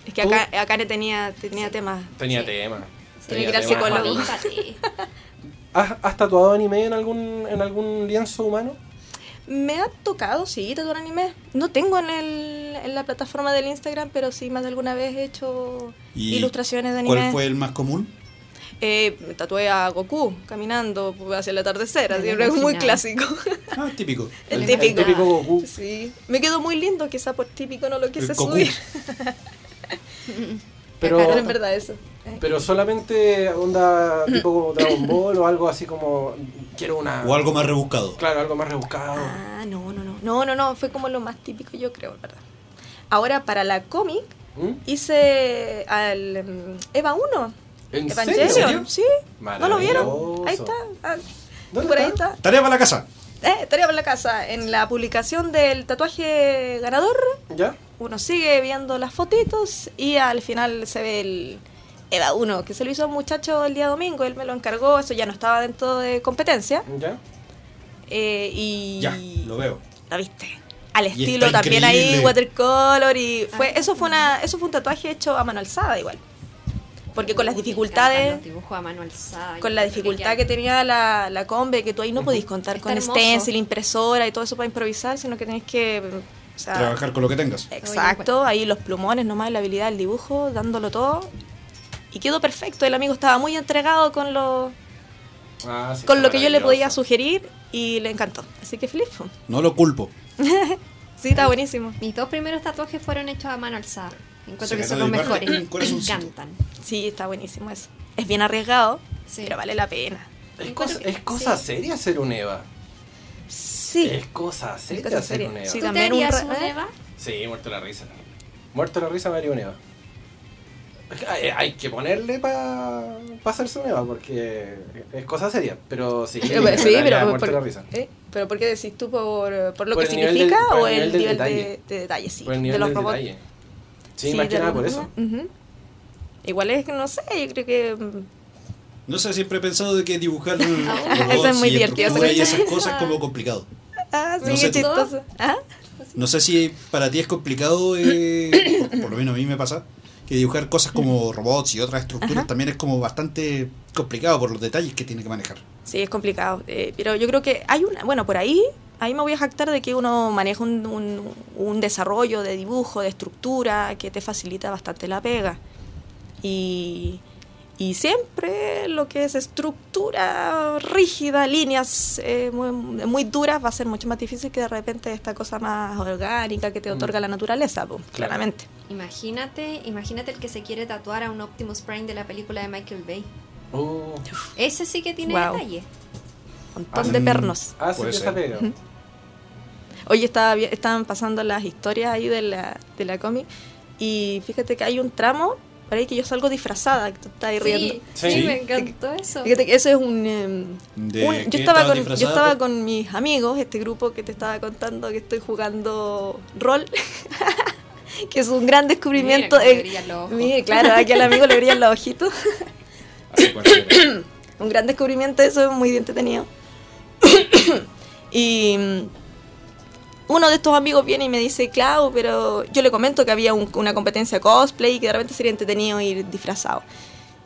Es que ¿Tú? acá, acá tenía, tenía temas. tenía Sí. tema. Tiene Tenía que ir al tema. psicólogo. ¿Has, has tatuado anime en algún, en algún lienzo humano? Me ha tocado, sí, tatuar anime. No tengo en, el, en la plataforma del Instagram, pero sí más de alguna vez he hecho ¿Y ilustraciones de anime. ¿Cuál fue el más común? Eh, me tatué a Goku caminando hacia el atardecer, así, es muy clásico. Ah, típico. <laughs> El El típico. típico Goku. Sí, me quedó muy lindo, quizá por típico no lo quise subir. <laughs> <laughs> Pero, Pero en verdad eso. Pero solamente onda tipo como Dragon Ball o algo así como quiero una O algo más rebuscado. claro algo más rebuscado Ah, no, no, no. No, no, no, fue como lo más típico, yo creo, ¿verdad? Ahora, para la cómic, ¿Mm? hice al mm, Eva 1. ¿En Evangelion, serio? sí. ¿No lo vieron? Ahí está. ah, ¿Dónde por ahí está? Tarea para la casa. Eh, tarea por la casa. En la publicación del tatuaje ganador, ¿Ya? uno sigue viendo las fotitos y al final se ve el, Eva 1, que se lo hizo a un muchacho el día domingo, él me lo encargó, eso ya no estaba dentro de competencia. ¿Ya? eh, y Ya, lo veo. ¿La viste? Al estilo también ahí, increíble. watercolor y fue, Ah. eso fue una, eso fue un tatuaje hecho a mano alzada igual. Porque con las dificultades, dibujos a mano alzada. con la dificultad ya- que tenía la, la combe, que tú ahí no podís contar Está con hermoso. stencil, impresora y todo eso para improvisar, sino que tenés que o sea, Trabajar con lo que tengas. Exacto, ahí los plumones nomás, la habilidad del dibujo, dándolo todo. Y quedó perfecto, el amigo estaba muy entregado con lo, Ah, sí, con lo que yo le podía sugerir y le encantó. Así que feliz. <laughs> No lo culpo. <laughs> Sí, está buenísimo. Mis dos primeros tatuajes fueron hechos a mano alzada. Encuentro Se que son los mejores. Me encantan. Sí, está buenísimo eso. Es bien arriesgado, Sí. pero vale la pena. Es cosa, que- es cosa sí. seria hacer un EVA. Sí. Es cosa seria cosa hacer seria. un EVA. Sí, ¿Tú te también un un ¿eh? Eva? Sí, muerto la risa. Muerto la risa me haría un EVA. Hay, hay que ponerle para hacerse un EVA porque es cosa seria. Pero sí, Eh, sí, pero, muerto por, la risa. ¿eh? ¿Pero por qué decís tú? ¿Por, por lo Por que el nivel del- significa por el o nivel el del nivel detalle. de, de detalle? Sí, Por el de nivel los del robots. detalle. Sí, más que de nada por eso. Ujú. Igual es que no sé, yo creo que. mm, No sé, siempre he pensado de que dibujar <laughs> Eso robots es muy y divertido, y ¿sí? esas cosas es como complicado. Ah, sí, No sé chistoso. ¿Ah? No sé si para ti es complicado, eh, <coughs> por lo menos a mí me pasa, que dibujar cosas como robots y otras estructuras Ajá. también es como bastante complicado por los detalles que tiene que manejar. Sí, es complicado. eh, pero yo creo que hay una. Bueno, por ahí. Ahí me voy a jactar de que uno maneja un, un- un desarrollo de dibujo, de estructura, que te facilita bastante la pega. Y, y siempre lo que es estructura rígida, líneas eh, muy, muy duras, va a ser mucho más difícil que de repente esta cosa más orgánica que te otorga la naturaleza, claramente. Imagínate, imagínate el que se quiere tatuar a un Optimus Prime de la película de Michael Bay. Uh, Ese sí que tiene detalle. Un montón de pernos. ser. esa pega. Hoy estaba, vi- estaban pasando las historias ahí de la, de la cómic y fíjate que hay un tramo por ahí que yo salgo disfrazada, que tú estás ahí riendo. Sí, Sí. sí, me encantó eso. Fíjate que eso es un... em, ¿De un- qué yo, estaba con, yo estaba con mis amigos, este grupo que te estaba contando que estoy jugando rol, <laughs> que es un gran descubrimiento. Mira eh, mire, claro, aquí al amigo le brillan los ojitos. <coughs> Un gran descubrimiento, eso es muy entretenido. <coughs> y uno de estos amigos viene y me dice, Clau, pero yo le comento que había un- una competencia cosplay y que de repente sería entretenido ir disfrazado.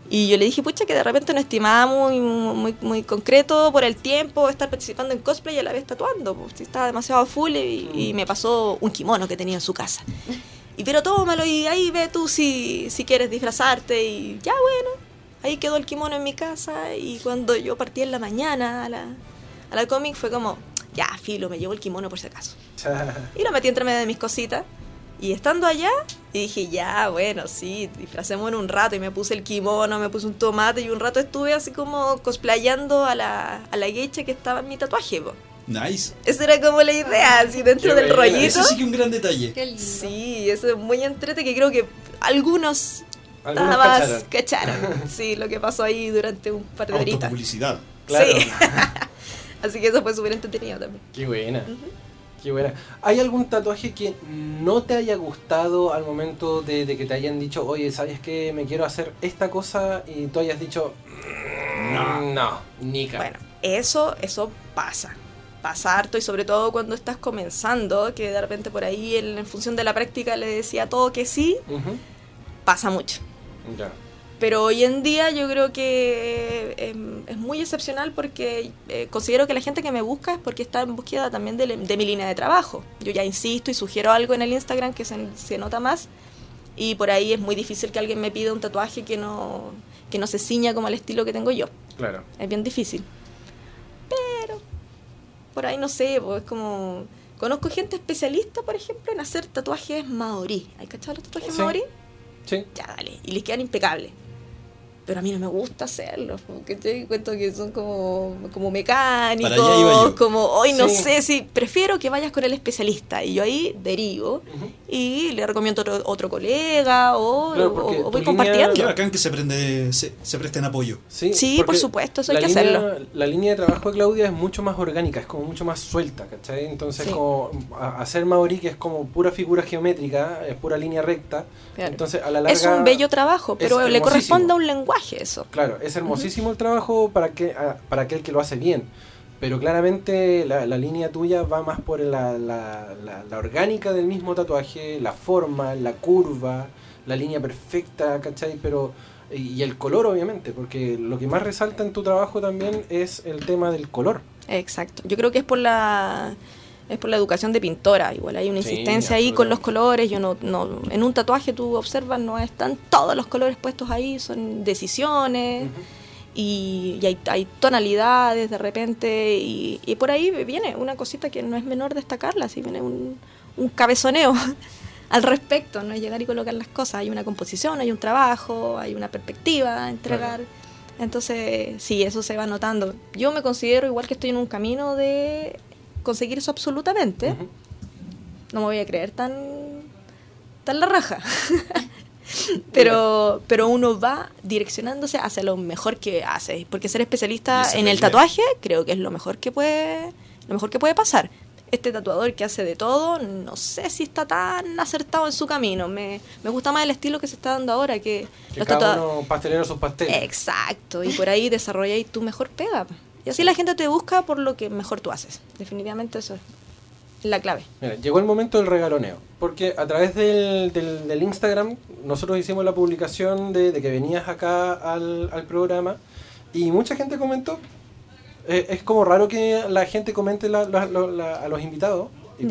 Y yo le dije, pucha, que de repente no estimaba muy, muy, muy concreto por el tiempo estar participando en cosplay y a la vez tatuando. Pues, si estaba demasiado full y, y me pasó un kimono que tenía en su casa. <laughs> Y pero tómalo y ahí ve tú si, si quieres disfrazarte y ya bueno. Ahí quedó el kimono en mi casa y cuando yo partí en la mañana a la, a la cómic fue como, ya, filo, me llevo el kimono por si acaso. <laughs> Y lo metí entre medio de mis cositas. Y estando allá, y dije, ya, bueno, sí, disfracémonos un rato. Y me puse el kimono, me puse un tomate y un rato estuve así como cosplayando a la, a la geisha que estaba en mi tatuaje. po. Nice. Esa era como la idea, así dentro Qué del buena, rollito. Ese sí que es un gran detalle. Qué lindo. Sí, eso es muy entrete que creo que algunos, Algunos nada más cacharon. cacharon. <laughs> Sí, lo que pasó ahí durante un par de horitas. Autopublicidad. Claro. Sí. <laughs> Así que eso fue súper entretenido también. Qué buena. Qué buena. ¿Hay algún tatuaje que no te haya gustado al momento de, de que te hayan dicho, oye, ¿sabes qué? Me quiero hacer esta cosa y tú hayas dicho, no, no, nica. Bueno, eso, eso pasa. Pasa harto y sobre todo cuando estás comenzando, que de repente por ahí en, en función de la práctica le decía todo que sí, pasa mucho. Ya. Pero hoy en día yo creo que em, es muy excepcional porque eh, considero que la gente que me busca es porque está en búsqueda también de, de mi línea de trabajo. Yo ya insisto y sugiero algo en el Instagram que se, se nota más y por ahí es muy difícil que alguien me pida un tatuaje que no, que no se ciña como al estilo que tengo yo. Claro. Es bien difícil. Pero por ahí no sé, pues es como... Conozco gente especialista, por ejemplo, en hacer tatuajes maorí. ¿Hay cachado los tatuajes Sí. maorí? Sí. Ya, dale. Y les quedan impecables. Pero a mí no me gusta hacerlos, porque te cuento que son como, como mecánicos, como, hoy no Sí. sé si prefiero que vayas con el especialista. Y yo ahí derivo Ujú. y le recomiendo otro, otro colega o, Claro, o- porque o voy línea- compartiendo. Bacán que se, prende, se, se presten apoyo. Sí, Sí, por supuesto, eso hay que línea- hacerlo. La línea de trabajo de Claudia es mucho más orgánica, es como mucho más suelta, ¿cachai? Entonces, Sí. como a- hacer Maori, que es como pura figura geométrica, es pura línea recta. Claro. Entonces, a la larga. es un bello trabajo, pero le corresponde a un lenguaje eso. Claro, es hermosísimo el trabajo para, que, a- para aquel que lo hace bien. Pero claramente la, la línea tuya va más por la, la- la- orgánica del mismo tatuaje, la forma, la curva, la línea perfecta, ¿cachai? Pero, y el color, obviamente, porque lo que más resalta en tu trabajo también es el tema del color. Exacto. Yo creo que es por la es por la educación de pintora. Igual hay una Sí, insistencia ahí con los colores. Yo no, no en un tatuaje tú observas no están todos los colores puestos ahí, son decisiones y, y hay, hay tonalidades de repente y, y por ahí viene una cosita que no es menor destacarla, si viene un, un cabezoneo <laughs> al respecto, no es llegar y colocar las cosas, hay una composición, hay un trabajo, hay una perspectiva a entregar. Entonces, sí, eso se va notando. Yo me considero igual que estoy en un camino de conseguir eso absolutamente. No me voy a creer tan tan la raja. <laughs> pero pero uno va direccionándose hacia lo mejor que hace, porque ser especialista en el tatuaje creo que es lo mejor que puede lo mejor que puede pasar. Este tatuador que hace de todo, no sé si está tan acertado en su camino. Me, me gusta más el estilo que se está dando ahora, que, Que los cada uno pastelero sus pasteles. Exacto, y por ahí desarrolláis tu mejor pega. Y así la gente te busca por lo que mejor tú haces. Definitivamente eso es la clave. Mira, llegó el momento del regaloneo, porque a través del, del, del Instagram nosotros hicimos la publicación de, de que venías acá al, al programa y mucha gente comentó. Eh, es como raro que la gente comente la- la- la- la- a los invitados,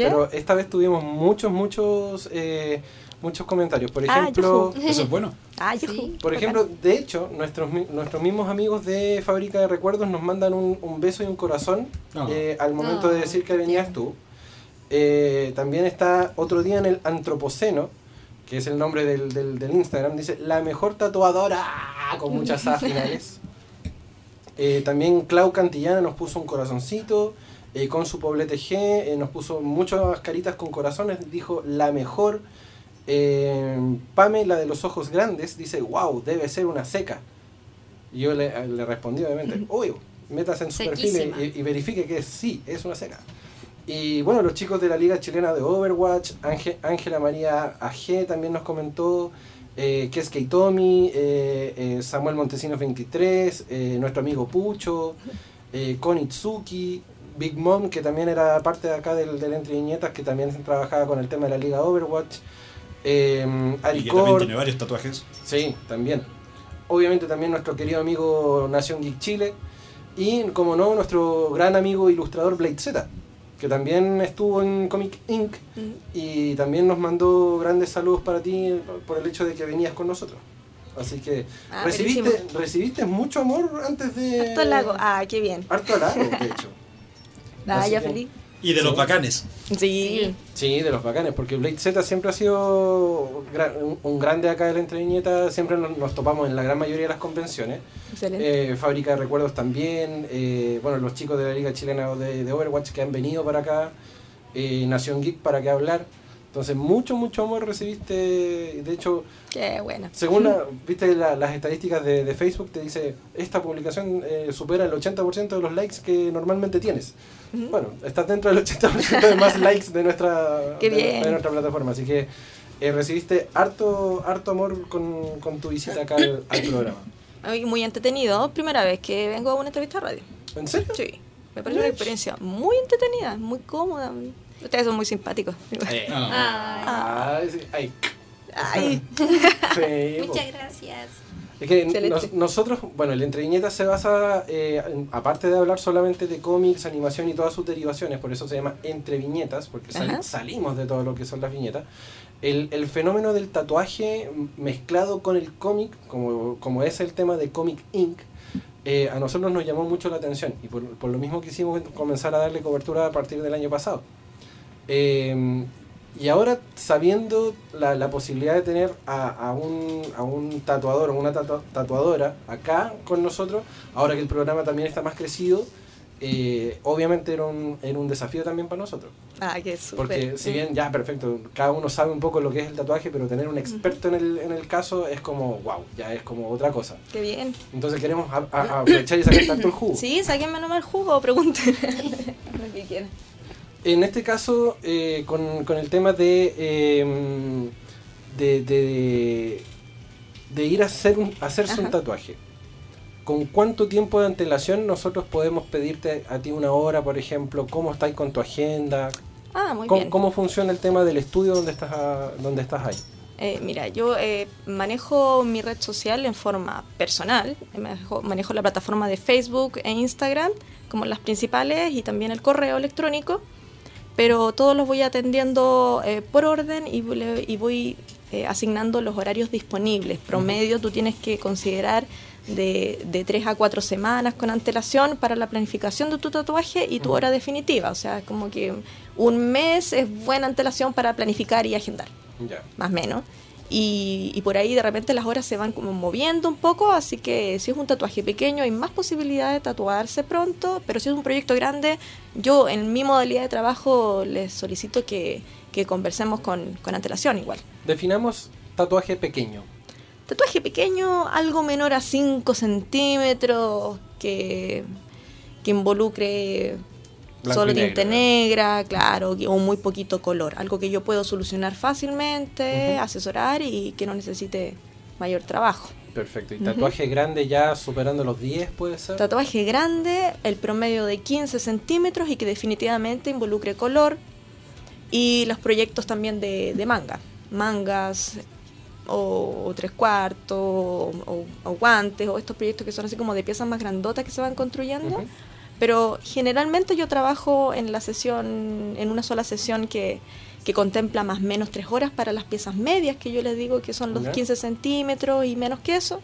pero esta vez tuvimos muchos, muchos, eh, muchos comentarios. Por Ah, ejemplo. <laughs> Eso es bueno. <laughs> Ah, Sí. por bacán. ejemplo, de hecho, nuestros, mi- nuestros mismos amigos de Fábrica de Recuerdos nos mandan un, un beso y un corazón Ah. eh, al momento de Ah, decir que venías tú. Eh, también está otro día en el Antropoceno, que es el nombre del, del, del Instagram, dice la mejor tatuadora con muchas A finales. <laughs> Eh, también Clau Cantillana nos puso un corazoncito. eh, con su poblete G eh, nos puso muchas caritas con corazones. Dijo la mejor. Eh, Pame, la de los ojos grandes, dice wow, debe ser una seca. Y yo le, le respondí obviamente, <laughs> uy, métase en su perfil y, y verifique que sí, es una seca. Y bueno, los chicos de la Liga Chilena de Overwatch, Ángel- Ángela María AG también nos comentó, eh, Itomi, eh, eh, Samuel Montesinos 23, eh, nuestro amigo Pucho, eh, Konitsuki, Big Mom, que también era parte de acá del, del Entre Viñetas, que también trabajaba con el tema de la Liga Overwatch, eh, Y que también tiene varios tatuajes. Sí, también. Obviamente también nuestro querido amigo Nación Geek Chile. Y, como no, nuestro gran amigo ilustrador Blade Z, que también estuvo en Comic Inc. Y también nos mandó grandes saludos para ti por el hecho de que venías con nosotros. Así que Ah, recibiste, buenísimo. recibiste mucho amor antes de... Harto lago. Ah, qué bien. Harto halago, de <laughs> hecho. Ah, Así ya que- feliz. Y de los bacanes. Sí. Sí, de los bacanes, porque Blade Z siempre ha sido un, grande acá de la entreviñeta, siempre nos, topamos en la gran mayoría de las convenciones. Excelente. Eh, Fábrica de Recuerdos también, eh, bueno, los chicos de la Liga Chilena de, de Overwatch que han venido para acá, eh, Nación Geek para que hablar. Entonces, mucho, mucho amor recibiste. De hecho, Qué bueno. según la- <laughs> viste la- las estadísticas de, de Facebook, te dice, esta publicación eh, supera el 80% de los likes que normalmente tienes. Bueno, estás dentro del 80% de más <laughs> likes de nuestra, de- de nuestra plataforma. Así que eh, recibiste harto, harto amor con, con tu visita acá al, al programa. Muy, muy entretenido. Primera vez que vengo a una entrevista a radio. ¿En serio? Sí. Me parece una experiencia muy entretenida, muy cómoda. Ustedes son muy simpáticos. <laughs> Eh, Ah. Ay, ah, sí, ay, Ay. <laughs> sí, <laughs> po. muchas gracias. Es que nos- nosotros, bueno, el Entre Viñetas se basa, eh, en- aparte de hablar solamente de cómics, animación y todas sus derivaciones, por eso se llama Entre Viñetas, porque sal- salimos de todo lo que son las viñetas. El, el fenómeno del tatuaje mezclado con el cómic, como, como es el tema de Comic Inc., eh, a nosotros nos llamó mucho la atención y por, por lo mismo quisimos comenzar a darle cobertura a partir del año pasado. Eh, y ahora, sabiendo la, la posibilidad de tener a, a un, a un tatuador o una tatua- tatuadora acá con nosotros, ahora que el programa también está más crecido, eh, obviamente era un, era un desafío también para nosotros. Ah, qué súper. Porque si bien ya, perfecto, cada uno sabe un poco lo que es el tatuaje, pero tener un experto en, el, en el caso es como, wow, ya es como otra cosa. Qué bien. Entonces queremos a- a- aprovechar y sacar tanto el jugo. Sí, sáquenme nomás el jugo o pregunten <laughs> lo que quieran. En este caso, eh, con, con el tema de, eh, de, de, de ir a hacer un, hacerse un tatuaje, ¿con cuánto tiempo de antelación nosotros podemos pedirte a ti una hora, por ejemplo? ¿Cómo estáis con tu agenda? Ah, muy ¿Cómo, bien. cómo funciona el tema del estudio donde estás, a- donde estás ahí? Eh, mira, yo eh, manejo mi red social en forma personal. Manejo, manejo la plataforma de Facebook e Instagram como las principales y también el correo electrónico. Pero todos los voy atendiendo eh, por orden y, voy eh, asignando los horarios disponibles. Promedio tú tienes que considerar de, de 3 a 4 semanas con antelación para la planificación de tu tatuaje y tu hora definitiva. O sea, como que un mes es buena antelación para planificar y agendar Ya. más o menos. Y, y por ahí de repente las horas se van como moviendo un poco, así que si es un tatuaje pequeño hay más posibilidad de tatuarse pronto, pero si es un proyecto grande, yo en mi modalidad de trabajo les solicito que, que conversemos con, con antelación igual. Definamos tatuaje pequeño. Tatuaje pequeño, algo menor a 5 centímetros, que, que involucre Blanco solo negro, negra, claro, o muy poquito color. Algo que yo puedo solucionar fácilmente, asesorar y que no necesite mayor trabajo. Perfecto. ¿Y tatuaje grande ya superando los 10 puede ser? Tatuaje grande, el promedio de 15 centímetros y que definitivamente involucre color. Y los proyectos también de, de manga. Mangas o, o tres cuartos o, o guantes o estos proyectos que son así como de piezas más grandotas que se van construyendo. Pero generalmente yo trabajo en la sesión, en una sola sesión que, que contempla más o menos tres horas para las piezas medias, que yo les digo que son los Ya. 15 centímetros y menos que eso.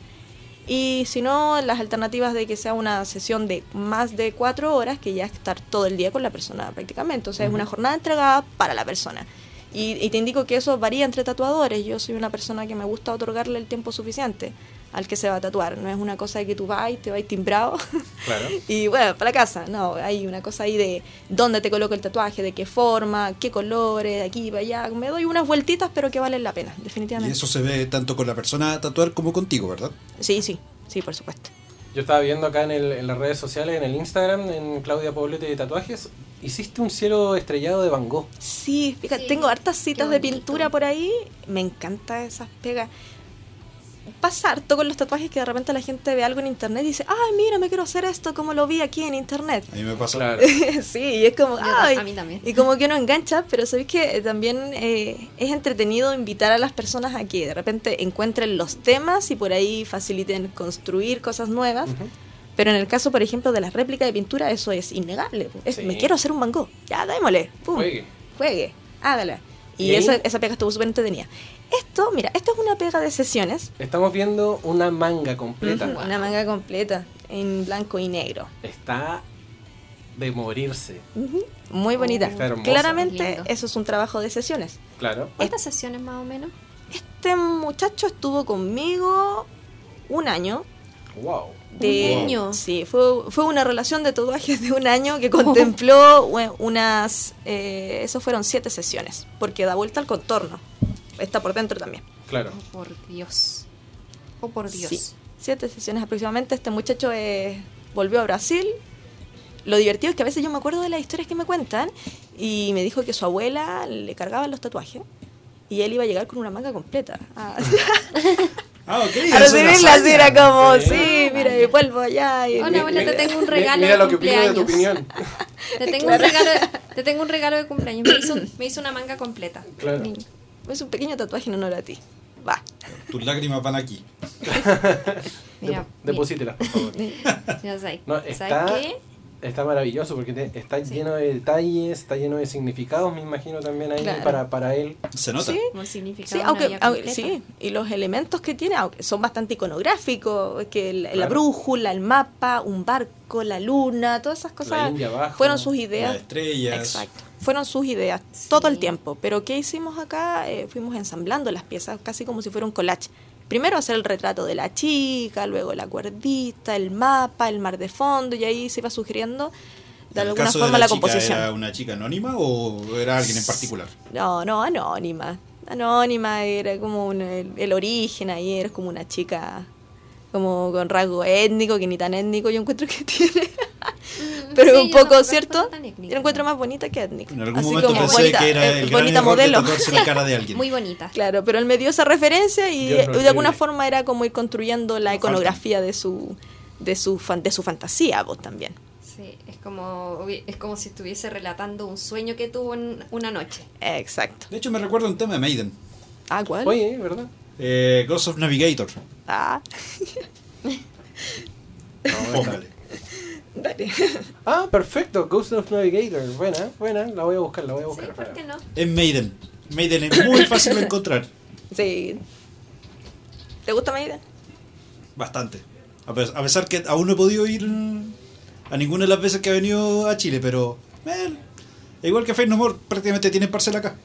Y si no, las alternativas de que sea una sesión de más de cuatro horas, que ya es estar todo el día con la persona prácticamente. O sea, es una jornada entregada para la persona. Y, y te indico que eso varía entre tatuadores. Yo soy una persona que me gusta otorgarle el tiempo suficiente al que se va a tatuar. No es una cosa de que tú vas y te vas timbrado Claro. <laughs> y bueno, para la casa. No, hay una cosa ahí de dónde te coloco el tatuaje, de qué forma, qué colores, de aquí para allá. Me doy unas vueltitas, pero que valen la pena, Y definitivamente. eso se ve tanto con la persona a tatuar como contigo, ¿verdad? Sí, sí, sí, por supuesto. Yo estaba viendo acá en, el- en las redes sociales, en el Instagram, en Claudia Poblete de Tatuajes, hiciste un cielo estrellado de Van Gogh. Sí, fíjate, Sí, tengo hartas citas de pintura por ahí. Me encanta esas pegas. Pasa harto con los tatuajes que de repente la gente ve algo en internet y dice, ay, mira, me quiero hacer esto como lo vi aquí en internet. A mí me pasa. Claro. <laughs> sí, y es como, ay, a mí también. y como que uno engancha, pero sabéis que también eh, es entretenido invitar a las personas a que de repente encuentren los temas y por ahí faciliten construir cosas nuevas. Ujú. Pero en el caso, por ejemplo, de las réplicas de pintura, eso es innegable. Es, Sí. Me quiero hacer un Van Gogh. Ya, démosle. Pum. Juegue. Juegue. Hágala. Y, ¿Y esa, esa pega estuvo súper entretenida. Esto, mira, esto es una pega de sesiones. Estamos viendo una manga completa. Ujú, Una manga completa en blanco y negro. Está de morirse. Muy bonita. Está hermosa. Claramente, Lindo. eso es un trabajo de sesiones. Claro. ¿Cuántas sesiones más o menos? Este muchacho estuvo conmigo un año. Wow. De, ¿Un año? Sí, fue, fue una relación de tatuajes de un año que <laughs> contempló unas... eh, eso fueron siete sesiones, porque da vuelta al contorno. Está por dentro también. Claro. Oh, por Dios. Oh, por Dios. Sí, siete sesiones aproximadamente. Este muchacho eh, volvió a Brasil. Lo divertido es que a veces yo me acuerdo de las historias que me cuentan y me dijo que su abuela le cargaba los tatuajes y él iba a llegar con una manga completa. Ah, <laughs> ok. <laughs> a recibirla así, era como, Sí. sí, mira, y vuelvo allá. Y, Hola, abuela, te tengo un regalo Mira de lo que opino de tu cumpleaños. opinión. <laughs> Te tengo, un regalo, te tengo un regalo de cumpleaños. Me hizo, me hizo una manga completa. Claro. Es un pequeño tatuaje en honor a ti. Va. Tus lágrimas van aquí. <laughs> Mira, Dep- Deposítelas, por favor. <laughs> Ya sé. No, ¿Sabes está, qué? Está maravilloso porque te- está lleno de detalles, está lleno de significados, me imagino también ahí Claro. para, para él. Se nota. Sí. Como el significado Sí, aunque, aunque- y los elementos que tiene aunque son bastante iconográficos, que el- la brújula, el mapa, un barco, la luna, todas esas cosas India abajo. fueron sus ideas. Las estrellas. Exacto. Fueron sus ideas Sí. todo el tiempo. Pero ¿qué hicimos acá? Eh, fuimos ensamblando las piezas casi como si fuera un collage. Primero hacer el retrato de la chica, luego la cuerdita, el mapa, el mar de fondo, y ahí se iba sugiriendo de ¿En el alguna forma de la, chica, composición. ¿Era una chica anónima o era alguien en particular? No, no, anónima. Anónima, era como un- el, el origen ahí, era como una chica como con rasgo étnico, que ni tan étnico yo encuentro que <laughs> tiene. Pero sí, un poco, ¿cierto? Yo la encuentro más bonita que étnica. En algún Así momento como pensé bonita, que era eh, el gran bonita modelo. de la cara de <laughs> alguien. Muy bonita. Claro, pero él me dio esa referencia y nos de alguna forma era como ir construyendo la iconografía de su de su fan- de su fantasía, vos también. Sí, es como, es como si estuviese relatando un sueño que tuvo en una noche. Exacto. De hecho, me recuerda un tema de Maiden. Ah, ¿cuál? Oye, ¿verdad? Eh, Ghost of Navigator. Ah, <laughs> Póngale. dale. Ah, perfecto. Ghost of Navigator. Buena, buena. La voy a buscar, la voy a Sí, buscar. ¿por qué no? Es Maiden. Maiden es muy fácil de encontrar. <laughs> Sí. ¿Te gusta Maiden? Bastante. A pes- a pesar que aún no he podido ir a ninguna de las veces que he venido a Chile, pero. igual que Fade No More, prácticamente tienen parcela acá.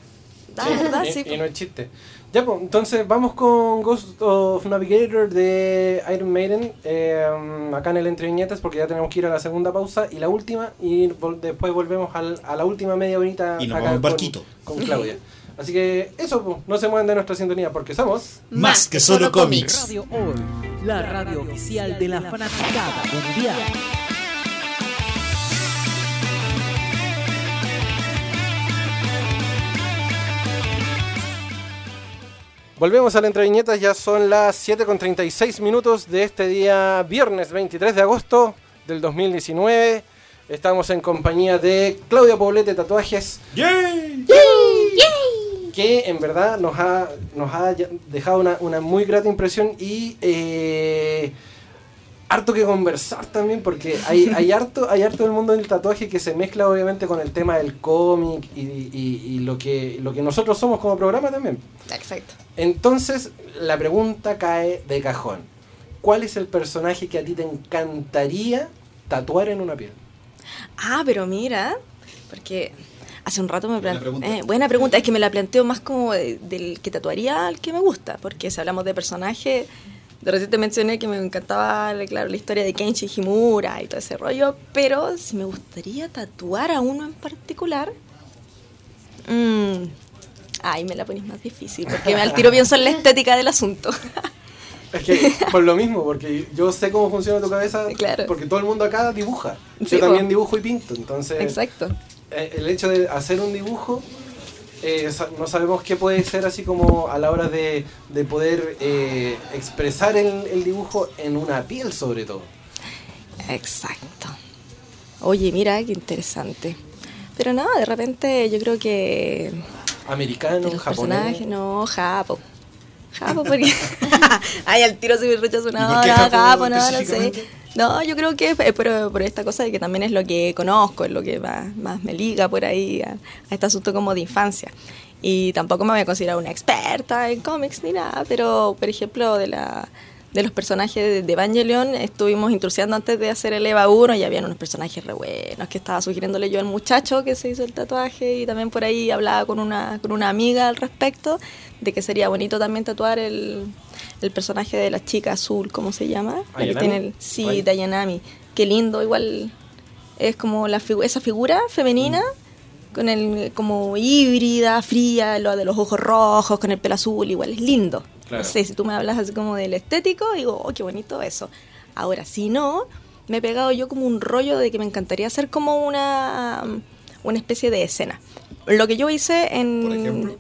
Ah, ¿verdad? y, <laughs> Sí. y no es chiste. Ya, pues, entonces vamos con Ghost of Navigator de Iron Maiden. eh, acá en el Entre Viñetas, porque ya tenemos que ir a la segunda pausa y la última. Y vol- después volvemos al- a la última media horita Y nos acá vamos en con- barquito. Con, Claudia. Así que eso, pues, no se muevan de nuestra sintonía porque somos. Más que solo cómics. Radio Hoy, la radio oficial de la fanaticada mundial. Volvemos al Entre Viñetas, ya son las 7 con 36 minutos de este día viernes 23 de agosto del 2019. Estamos en compañía de Claudia Poblete Tatuajes, ¡Yay! que en verdad nos ha, nos ha ya- dejado una, una muy grata impresión y eh, harto que conversar también, porque hay, hay, <laughs> harto, hay harto del mundo del tatuaje que se mezcla obviamente con el tema del cómic y, y- y lo, que, lo que nosotros somos como programa también. Exacto. Entonces, la pregunta cae de cajón. ¿Cuál es el personaje que a ti te encantaría tatuar en una piel? Ah, pero mira, porque hace un rato me Buena planteé... pregunta. buena pregunta, es que me la planteo más como de- del que tatuaría al que me gusta, porque si hablamos de personaje, de recién te mencioné que me encantaba, claro, la historia de Kenshi Himura y todo ese rollo, pero si me gustaría tatuar a uno en particular... mm, ay, me la pones más difícil, porque me al tiro pienso en la estética del asunto. <laughs> Es que por lo mismo, porque yo sé cómo funciona tu cabeza, <laughs> Claro. porque todo el mundo acá dibuja. Sí, yo también dibujo y pinto, entonces Exacto. eh, el hecho de hacer un dibujo, eh, no sabemos qué puede ser así como a la hora de, de poder eh, expresar el, el dibujo en una piel sobre todo. Exacto. Oye, mira, qué interesante. Pero no, de repente yo creo que Americano, japonés. no, Japo. Japo, porque. <laughs> <laughs> Ay, al tiro se me rechazo ¿Y no, por qué no, Japo Japo, no, no sé. No, yo creo que es por, por esta cosa de que también es lo que conozco, es lo que más, más me liga por ahí a, a este asunto como de infancia. Y tampoco me voy a considerar una experta en cómics ni nada, pero por ejemplo de la de los personajes de, Evangelion estuvimos intrusiando antes de hacer el EVA 1 y habían unos personajes re buenos que estaba sugiriéndole yo al muchacho que se hizo el tatuaje y también por ahí hablaba con una, con una amiga al respecto de que sería bonito también tatuar el, el personaje de la chica azul, ¿cómo se llama? La que tiene el, sí, Ay. Dayanami. Qué lindo, igual es como la figu- esa figura femenina con el como híbrida, fría, lo de los ojos rojos, con el pelo azul, igual es lindo. Claro. No sé, si tú me hablas así como del estético, digo, oh, qué bonito eso. Ahora, si no, me he pegado yo como un rollo de que me encantaría hacer como una, una especie de escena. Lo que yo hice en... Por ejemplo.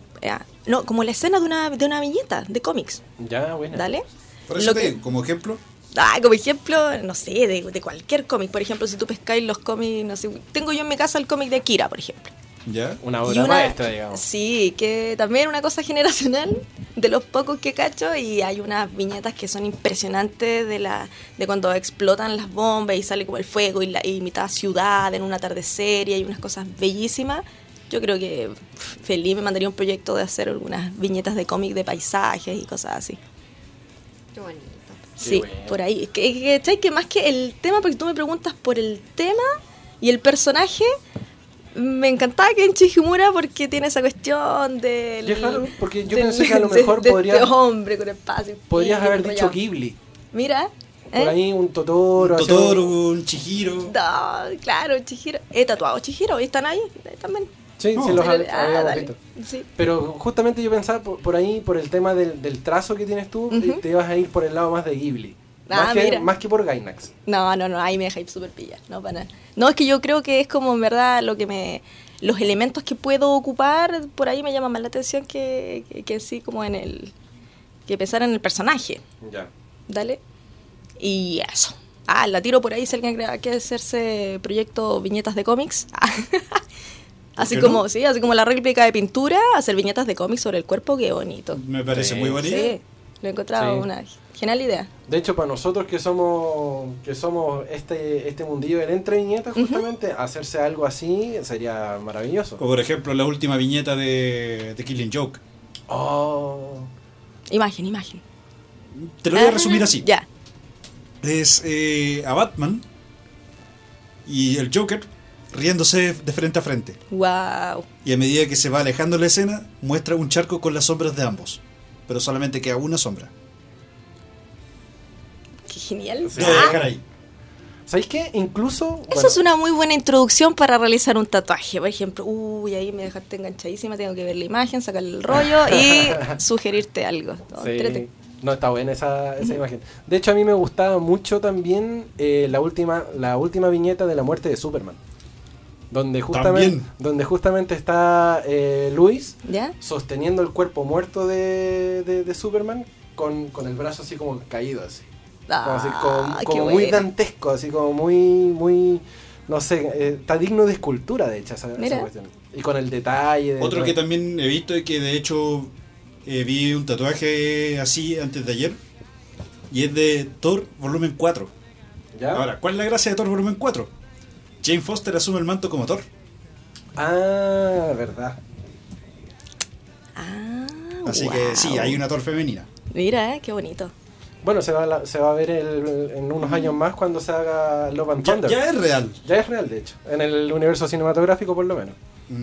No, como la escena de una, de una viñeta de cómics. Ya, bueno. ¿Dale? Por eso Lo te que- digo, como ejemplo, Ah, como ejemplo, no sé, de, de cualquier cómic. Por ejemplo, si tú pescáis los cómics, no sé, tengo yo en mi casa el cómic de Kira, por ejemplo. ¿Ya? Una obra una- maestra, digamos. Sí, que también una cosa generacional de los pocos que cacho y hay unas viñetas que son impresionantes de la de cuando explotan las bombas y sale como el fuego y, la, y mitad ciudad en un atardecer y hay unas cosas bellísimas. Yo creo que feliz me mandaría un proyecto de hacer algunas viñetas de cómic de paisajes y cosas así. Qué bonito. Sí, bueno. por ahí. Que, que, ¿cachai? que más que el tema, porque tú me preguntas por el tema y el personaje, me encantaba Kenshi Himura porque tiene esa cuestión del... Claro, porque yo del- pensé que a lo <laughs> de- mejor de podría- este hombre con espacio. Podrías haber dicho. Ghibli. Mira, Por ¿Eh? ahí un Totoro. Un Totoro, un Chihiro. No, claro, Chihiro. He tatuado Chihiro, ¿y están ahí? Eh, También. Sí, No. sí, los Ah, habíamos dale. visto. Sí. Pero justamente yo pensaba por, por ahí, por el tema del, del trazo que tienes tú, Ujú. te ibas a ir por el lado más de Ghibli. Ah, más, que, mira. más que por Gainax. No, no, no, ahí me dejáis súper pilla, no para nada. No, es que yo creo que es como en verdad lo que me... Los elementos que puedo ocupar, por ahí me llaman más la atención que, que, que sí como en el... Que pensar en el personaje, Ya. dale. Y eso. Ah, la tiro por ahí si alguien crea- quiere hacerse proyecto viñetas de cómics. <laughs> así como, no? sí, así como la réplica de pintura, hacer viñetas de cómics sobre el cuerpo, qué bonito. Me parece Sí. muy bonito. Sí, lo he encontrado Sí. una genial idea. De hecho, para nosotros que somos que somos este este mundillo del entre viñetas, justamente, hacerse algo así sería maravilloso. Como por ejemplo la última viñeta de, de Killing Joke. Oh. Imagen, imagen. Te lo voy a Ah, resumir así. Ya. Es eh, a Batman y el Joker riéndose de frente a frente. Wow. Y a medida que se va alejando la escena, muestra un charco con las sombras de ambos. Pero solamente queda una sombra. Qué genial. Sí. Lo voy a dejar ahí. ¿Sabéis qué? Incluso. Eso bueno, es una muy buena introducción para realizar un tatuaje. Por ejemplo, uy, ahí me dejaste enganchadísima, tengo que ver la imagen, sacarle el rollo y <laughs> sugerirte algo. No, Sí. No, está buena esa, esa imagen. De hecho, a mí me gustaba mucho también eh, la última la última viñeta de la muerte de Superman. Donde justamente, También. donde justamente está eh, Luis ¿Ya? sosteniendo el cuerpo muerto de, de- de Superman con, con el brazo así como caído así. Como, así, como- Ah, como muy buena. dantesco, así como muy, muy, no sé, eh, está digno de escultura de hecho esa, esa cuestión. Y con el detalle de... Otro que también he visto y que de hecho eh, vi un tatuaje así antes de ayer. Y es de Thor volumen 4. ¿Ya? Ahora, ¿cuál es la gracia de Thor volumen 4? Jane Foster asume el manto como Thor. Ah, verdad. Ah, Así wow. que sí, hay una Thor femenina. Mira, eh, qué bonito. Bueno, se va, a la- se va a ver el- en unos años más cuando se haga Love and Ya, Thunder. ya es real. Ya es real, de hecho, en el universo cinematográfico por lo menos.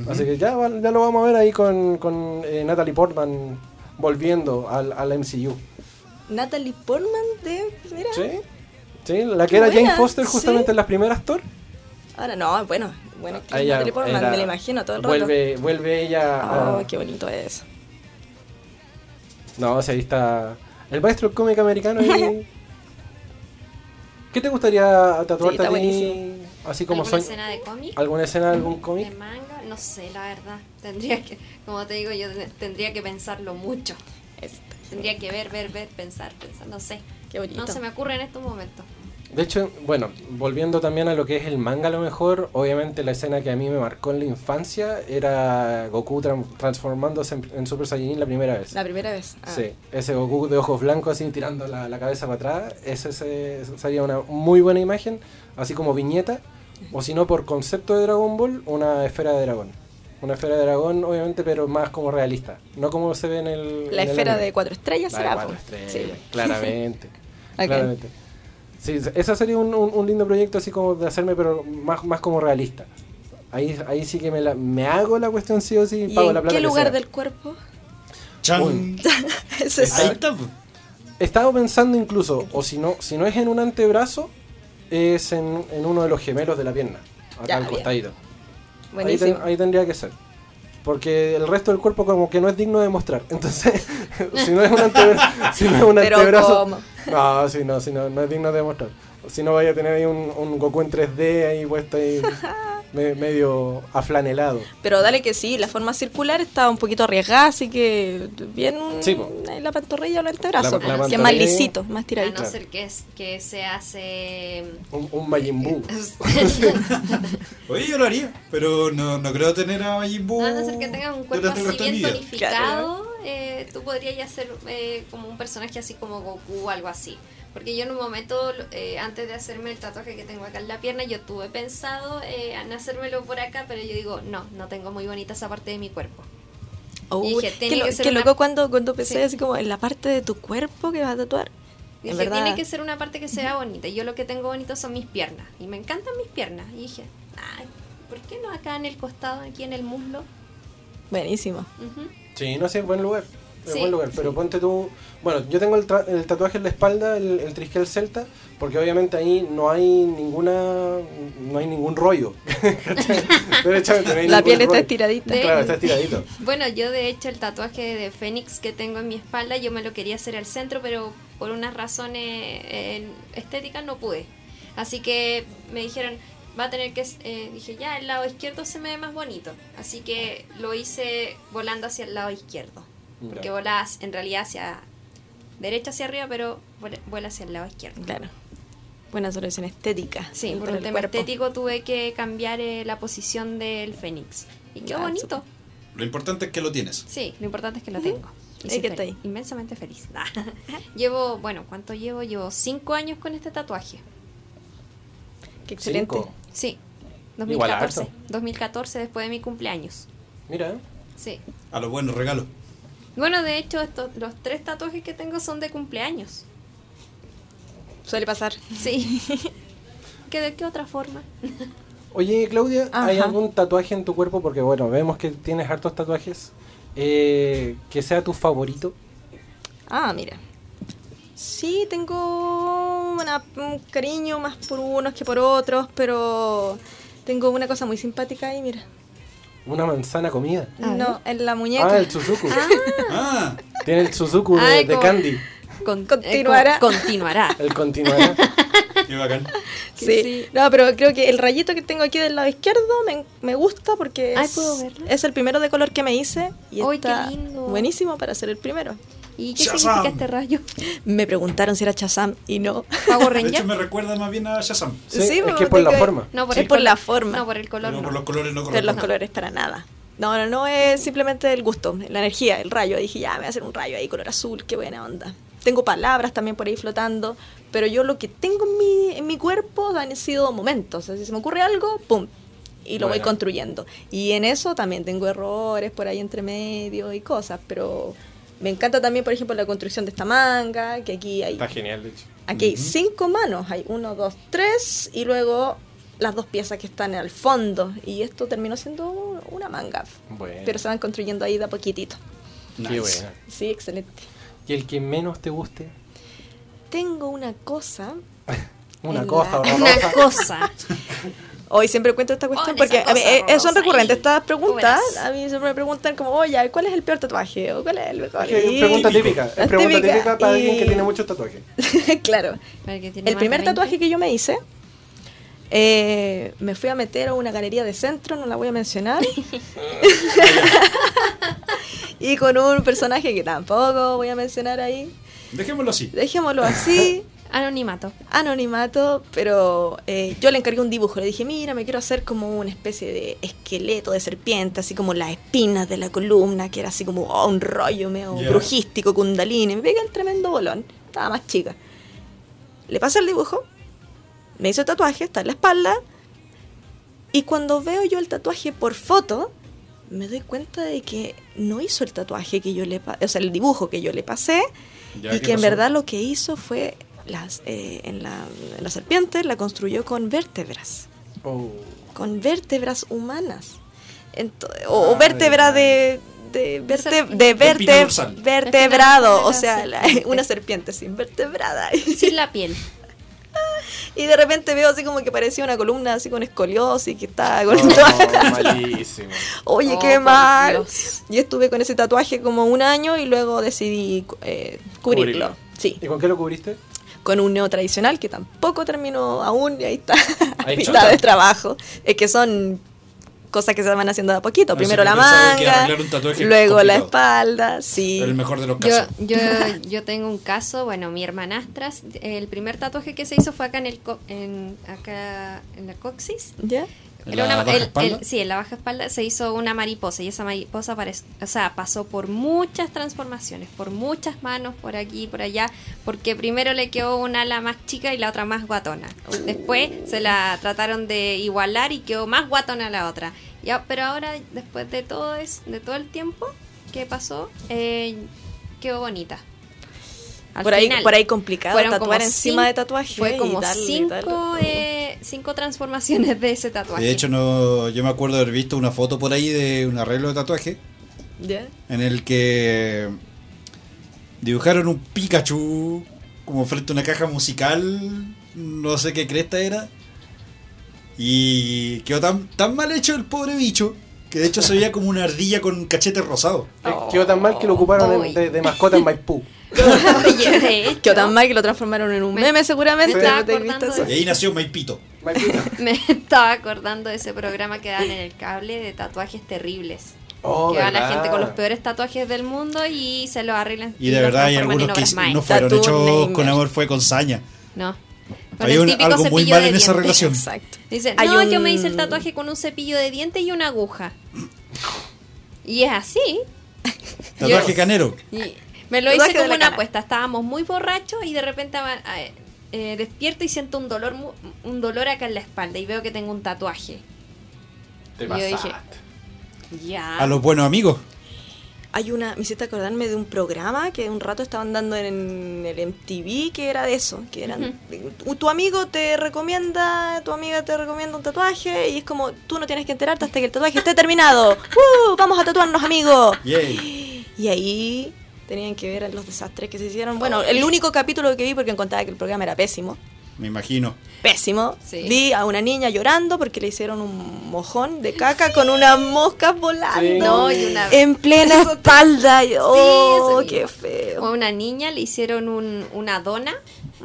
Así que ya, ya lo vamos a ver ahí con, con eh, Natalie Portman volviendo al, al MCU. Natalie Portman de... Mira. ¿Sí? Sí, la que Qué era Jane Foster justamente sí. en las primeras Thor. Ahora no, bueno, bueno, que ella Natalie Portman, era- me la imagino todo el rato. Vuelve, vuelve ella a... Oh, qué bonito es. No, o sea, ahí está... El maestro del cómic americano ahí... <laughs> ¿Qué te gustaría tatuarte Sí, a ti? Así como ¿Alguna soy... escena de cómic? ¿Alguna escena de algún ¿De cómic? manga? No sé, la verdad. Tendría que, como te digo, yo te- tendría que pensarlo mucho. Este, Tendría que ver, ver, ver, pensar, pensar. No sé. Qué bonito. No se me ocurre en estos momentos. De hecho, bueno, volviendo también a lo que es el manga a lo mejor, obviamente la escena que a mí me marcó en la infancia era Goku tran- transformándose en, en Super Saiyajin la primera vez. La primera vez. Ah. Sí, ese Goku de ojos blancos así tirando la, la cabeza para atrás, ese, se- sería una muy buena imagen, así como viñeta, o si no por concepto de Dragon Ball, una esfera de dragón. Una esfera de dragón, obviamente, pero más como realista, no como se ve en el... La en esfera de cuatro estrellas La de será. cuatro po. estrellas, Sí. claramente. <laughs> Claramente. Sí, ese sería un, un- un lindo proyecto así como de hacerme, pero más, más como realista. Ahí, ahí sí que me, la- me hago la cuestión sí o sí, ¿Y pago en la plata qué que lugar sea. del cuerpo? Chan. Uy. <laughs> Ese es. Ahí está. He estado pensando incluso, o si no, si no es en un antebrazo, es en, en uno de los gemelos de la pierna, acá Ya, al bien. costadito. Ahí, ten- ahí tendría que ser. Porque el resto del cuerpo como que no es digno de mostrar. Entonces, <laughs> si no es un, antebra- si no es un antebrazo... No, si no, si no, no es digno de mostrar. Si no vaya a tener ahí un, un Goku en 3D ahí puesto ahí <laughs> me- medio aflanelado. Pero dale que sí, la forma circular está un poquito arriesgada, así que bien Sí, en la pantorrilla o el antebrazo, La- que es más lisito, más A tiradito. no ser que, es, que se hace... Un, un Majin Buu. <laughs> Oye, yo lo haría, pero no, no creo tener a Majin Buu A no ser que tengas un cuerpo así bien tonificado, eh, tú podrías ya ser eh, como un personaje así como Goku o algo así. Porque yo en un momento, eh, antes de hacerme el tatuaje que tengo acá en la pierna, yo tuve pensado eh, en hacérmelo por acá, pero yo digo, no, no tengo muy bonita esa parte de mi cuerpo. Oh, dije, qué, tiene lo- que ser qué una- loco cuando, cuando pensé Sí. así como en la parte de tu cuerpo que vas a tatuar. Dije, en verdad, tiene que ser una parte que sea bonita. Y yo lo que tengo bonito son mis piernas. Y me encantan mis piernas. Y dije, ay, ¿por qué no acá en el costado, aquí en el muslo? buenísimo. Sí, no sé, buen lugar. Es Sí. buen lugar. Pero ponte tú. Bueno, yo tengo el, tra- el tatuaje en la espalda, el, el triskel celta, porque obviamente ahí no hay ninguna. No hay ningún rollo. <laughs> ¿Cachai? Derechamente, no hay La piel está rollo. estiradita. De- Claro, está estiradito. Bueno, yo de hecho el tatuaje de Fénix que tengo en mi espalda, yo me lo quería hacer al centro, pero por unas razones eh, estéticas no pude. Así que me dijeron, va a tener que... eh, dije, ya, el lado izquierdo se me ve más bonito. Así que lo hice volando hacia el lado izquierdo. Porque hacia- en realidad hacia... Derecha hacia arriba, pero vuela- hacia el lado izquierdo. Claro. Buena solución estética. Sí, por un tema cuerpo. estético tuve que cambiar eh, la posición del Fénix. Y quedó Ah, bonito. Lo importante es que lo tienes. Sí, lo importante es que lo tengo. Y soy que ahí. Inmensamente feliz. <laughs> llevo, bueno, ¿cuánto llevo? Llevo cinco años con este tatuaje. Qué excelente. Cinco. Sí, Igual 2014. harto. 2014 después de mi cumpleaños. Mira, Sí. A los buenos regalos. Bueno, de hecho, estos, los tres tatuajes que tengo son de cumpleaños. Suele pasar. Sí. <laughs> ¿Que ¿De qué otra forma? Oye, Claudia, ¿hay algún tatuaje en tu cuerpo? Porque bueno, vemos que tienes hartos tatuajes. eh, que sea tu favorito. Ah, mira. Sí, tengo una- un cariño más por unos que por otros, pero tengo una cosa muy simpática ahí, mira. Una manzana comida. No, en la muñeca. Ah, el Suzuku. Ah, Tiene el Suzuku de, Ay, de como- Candy. Con- Continuará. eh, co- continuará. El continuará. qué bacán. Sí. sí. No, pero creo que el rayito que tengo aquí del lado izquierdo me, me gusta porque Ay, es, es el primero de color que me hice y Ay, qué está lindo. buenísimo para ser el primero. ¿Y qué Shazam. significa este rayo? <laughs> Me preguntaron si era Chazam y no. ¿Power <laughs> De hecho, me recuerda más bien a Shazam. Sí, Sí, es pero que por la tengo- forma. No, por es el por la color. forma. No, por el color Pero no. por los colores no Pero los corresponden. colores para nada. No, no, no es simplemente el gusto, la energía, el rayo. Dije, ya, me voy a hacer un rayo ahí, color azul, qué buena onda. Tengo palabras también por ahí flotando, pero yo lo que tengo en mi, en mi cuerpo han sido momentos. O sea, si se me ocurre algo, ¡pum! Y lo voy Bueno. construyendo. Y en eso también tengo errores por ahí entre medio y cosas, pero me encanta también, por ejemplo, la construcción de esta manga, que aquí hay Está genial, de hecho. Aquí hay cinco manos, hay uno, dos, tres y luego las dos piezas que están al fondo. Y esto terminó siendo una manga. Bueno. Pero se van construyendo ahí de a poquitito. Qué Nice. buena. Sí, excelente. ¿Y el que menos te guste? Tengo una cosa. <laughs> Una cosa la- Una <laughs> cosa. <laughs> Hoy siempre cuento esta cuestión porque a mí, eh, son recurrentes ahí. estas preguntas. A mí siempre me preguntan como, oye, ¿cuál es el peor tatuaje? ¿O cuál es el mejor? Es Y- pregunta <laughs> típica. Es pregunta típica, típica para y- alguien que tiene muchos tatuajes. <laughs> claro. El primer de 20. tatuaje que yo me hice, eh, me fui a meter a una galería de centro, no la voy a mencionar. <laughs> y con un personaje que tampoco voy a mencionar ahí. Dejémoslo así. Dejémoslo así, Anonimato. anonimato, pero eh, yo le encargué un dibujo. Le dije, mira, me quiero hacer como una especie de esqueleto de serpiente, así como las espinas de la columna, que era así como oh, un rollo medio brujístico, kundalini. Me pegué el tremendo bolón. Estaba más chica. Le pasé el dibujo, me hizo el tatuaje, está en la espalda. Y cuando veo yo el tatuaje por foto, me doy cuenta de que no hizo el tatuaje que yo le o sea, el dibujo que yo le pasé, Ya, y ¿qué que en verdad lo que hizo fue las eh, en, la, en la serpiente la construyó con vértebras, Oh. con vértebras humanas. Ento- o, Ah, vértebra de de, verte- de verte- vertebrado, o sea, la- <laughs> una serpiente sin vertebrada. <laughs> Sin la piel. Y de repente veo así como que parecía una columna así con escoliosis que estaba con Oh, malísimo. <laughs> Oye, Oh, qué por mal. Yo estuve con ese tatuaje como un año y luego decidí eh, cubrirlo. Cubrirlo. Sí, ¿Y con qué lo cubriste? Con un neo tradicional que tampoco terminó aún y ahí está, a <laughs> Ahí mitad está. de trabajo. Es que son cosas que se van haciendo de a poquito. No, Primero sí, la manga, arreglar un tatuaje es luego la espalda, sí. El mejor de los casos. yo, <laughs> yo tengo un caso, bueno, mi hermanastra, el primer tatuaje que se hizo fue acá en el co- en, acá en la coxis. ¿Ya? ¿En la baja el- sí, en la baja espalda se hizo una mariposa y esa mariposa o sea, pasó por muchas transformaciones, por muchas manos, por aquí, por allá, porque primero le quedó una ala más chica y la otra más guatona. Después se la trataron de igualar y quedó más guatona la otra. Ya, pero ahora, después de todo es, de todo el tiempo que pasó, eh, quedó bonita. Al Por ahí, por ahí complicado Fueron tatuar como encima de tatuaje. Fue y como darle cinco, darle. eh, cinco transformaciones de ese tatuaje. De hecho, no, yo me acuerdo haber visto una foto por ahí de un arreglo de tatuaje ¿Ya? en el que dibujaron un Pikachu como frente a una caja musical, no sé qué cresta era. Y quedó tan, tan mal hecho el pobre bicho, que de hecho se veía como una ardilla con cachete rosado. Quedó tan mal que lo ocuparon de, de mascota en Maipú. <laughs> Oye, <laughs> de hecho, Quedó tan mal que lo transformaron en un Me- meme seguramente. Y ahí nació Maipito. <laughs> Maipito. <laughs> me estaba acordando de ese programa que daban en el cable de tatuajes terribles. Oh, que va la gente con los peores tatuajes del mundo y se los arreglan. Y de verdad hay algunos que no fueron Tattoo hechos con amor, fue con saña. No. Con Hay un- típico algo muy cepillo mal de en esa dientes. relación. Exacto. Hay no, un- yo me hice el tatuaje con un cepillo de dientes y una aguja. Y es así. Tatuaje Yo- canero. Y me lo hice como una apuesta. Estábamos muy borrachos y de repente eh, despierto y siento un dolor un dolor acá en la espalda y veo que tengo un tatuaje. Te Y yo dije. Ya. A los buenos amigos. Hay una, me hiciste acordarme de un programa que un rato estaban dando en el MTV que era de eso, que eran tu- tu amigo te recomienda, tu amiga te recomienda un tatuaje y es como tú no tienes que enterarte hasta que el tatuaje esté terminado. <laughs> ¡Uh! Vamos a tatuarnos, amigos. Yay. Y ahí tenían que ver los desastres que se hicieron. Bueno, el único capítulo que vi porque encontraba que el programa era pésimo. Me imagino. Pésimo. Sí. Vi a una niña llorando porque le hicieron un mojón de caca con unas moscas volando. Sí. No, y una En plena <laughs> espalda. y- Oh, qué mismo. feo. A una niña le hicieron un- una dona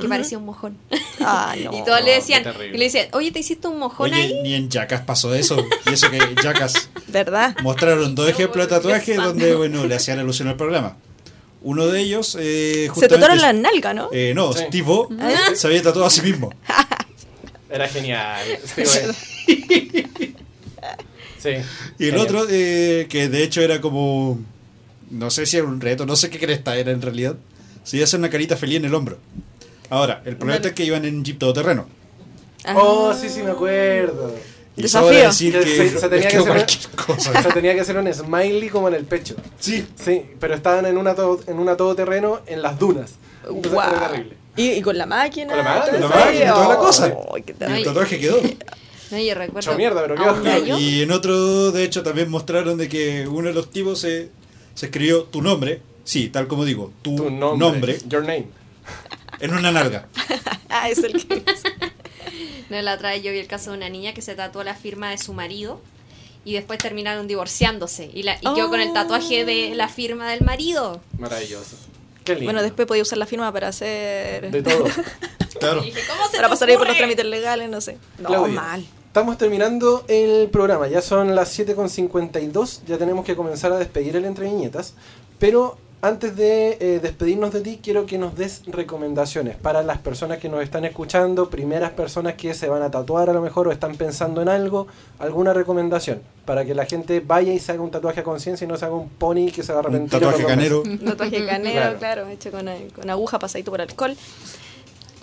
que parecía un mojón. Ah, no. <laughs> y todos le decían, y le decían, oye, ¿te hiciste un mojón Oye, ahí? ni en Jackass pasó eso. Y eso que Jackass <laughs> ¿Verdad? mostraron dos ejemplos de tatuajes donde, bueno, le hacían alusión al programa. Uno de ellos, eh, Se tatuaron la nalga, ¿no? eh, no, Sí. Steve O ¿Ah? se había tatuado a sí mismo. <laughs> Era genial. <laughs> Sí. Y el Genial. otro, eh, que de hecho era como. No sé si era un reto, no sé qué cresta era en realidad. Se iba a hacer una carita feliz en el hombro. Ahora, el problema es que iban en jeep todoterreno. Ah. Oh, sí, sí, me acuerdo. Y Desafío. decir Que se- se tenía es que hacer- cosa. sea, tenía que hacer un smiley como en el pecho. Sí, Sí, pero estaban en una, todo, en una todoterreno en las dunas. Entonces Guau. era terrible. ¿Y, y con la máquina. Con la máquina, la máquina, toda la cosa. Ay, qué y el tatuaje quedó. <laughs> No, yo recuerdo. Hecho mierda, pero quedó. Y en otro, de hecho, también mostraron de que uno de los tipos se, se escribió tu nombre, sí, tal como digo, tu, Tu nombre. nombre, Your name. en una nalga. <laughs> Ah, es el que. No, la otra vez yo vi el caso de una niña que se tatuó la firma de su marido y después terminaron divorciándose. Y, la, y quedó con el Oh. tatuaje de la firma del marido. Maravilloso. Qué lindo. Bueno, después podía usar la firma para hacer. De todo. <laughs> Claro. Y dije, ¿cómo se Para pasar ahí por los trámites legales, no sé. No, Claudia, mal. Estamos terminando el programa, ya son las 7.52, ya tenemos que comenzar a despedir el Entre Viñetas, pero antes de eh, despedirnos de ti, quiero que nos des recomendaciones para las personas que nos están escuchando, primeras personas que se van a tatuar a lo mejor o están pensando en algo, alguna recomendación para que la gente vaya y se haga un tatuaje a conciencia y no se haga un pony que se va a arrepentir. tatuaje canero. Un tatuaje <laughs> canero, Claro. claro. hecho con, con aguja pasadito por alcohol.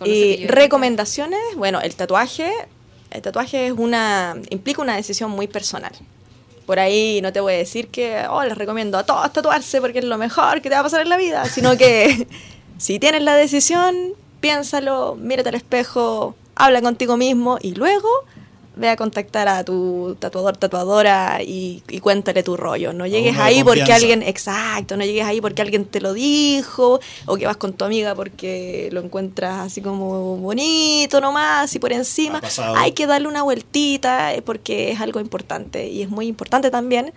Y recomendaciones, bueno, el tatuaje, el tatuaje es una, implica una decisión muy personal. Por ahí no te voy a decir que, oh, les recomiendo a todos tatuarse porque es lo mejor que te va a pasar en la vida, sino que <laughs> si tienes la decisión, piénsalo, mírate al espejo, habla contigo mismo y luego ve a contactar a tu tatuador, tatuadora y, y cuéntale tu rollo. No llegues ahí porque alguien, exacto, no llegues ahí porque alguien te lo dijo o que vas con tu amiga porque lo encuentras así como bonito nomás y por encima. Hay que darle una vueltita eh, porque es algo importante y es muy importante también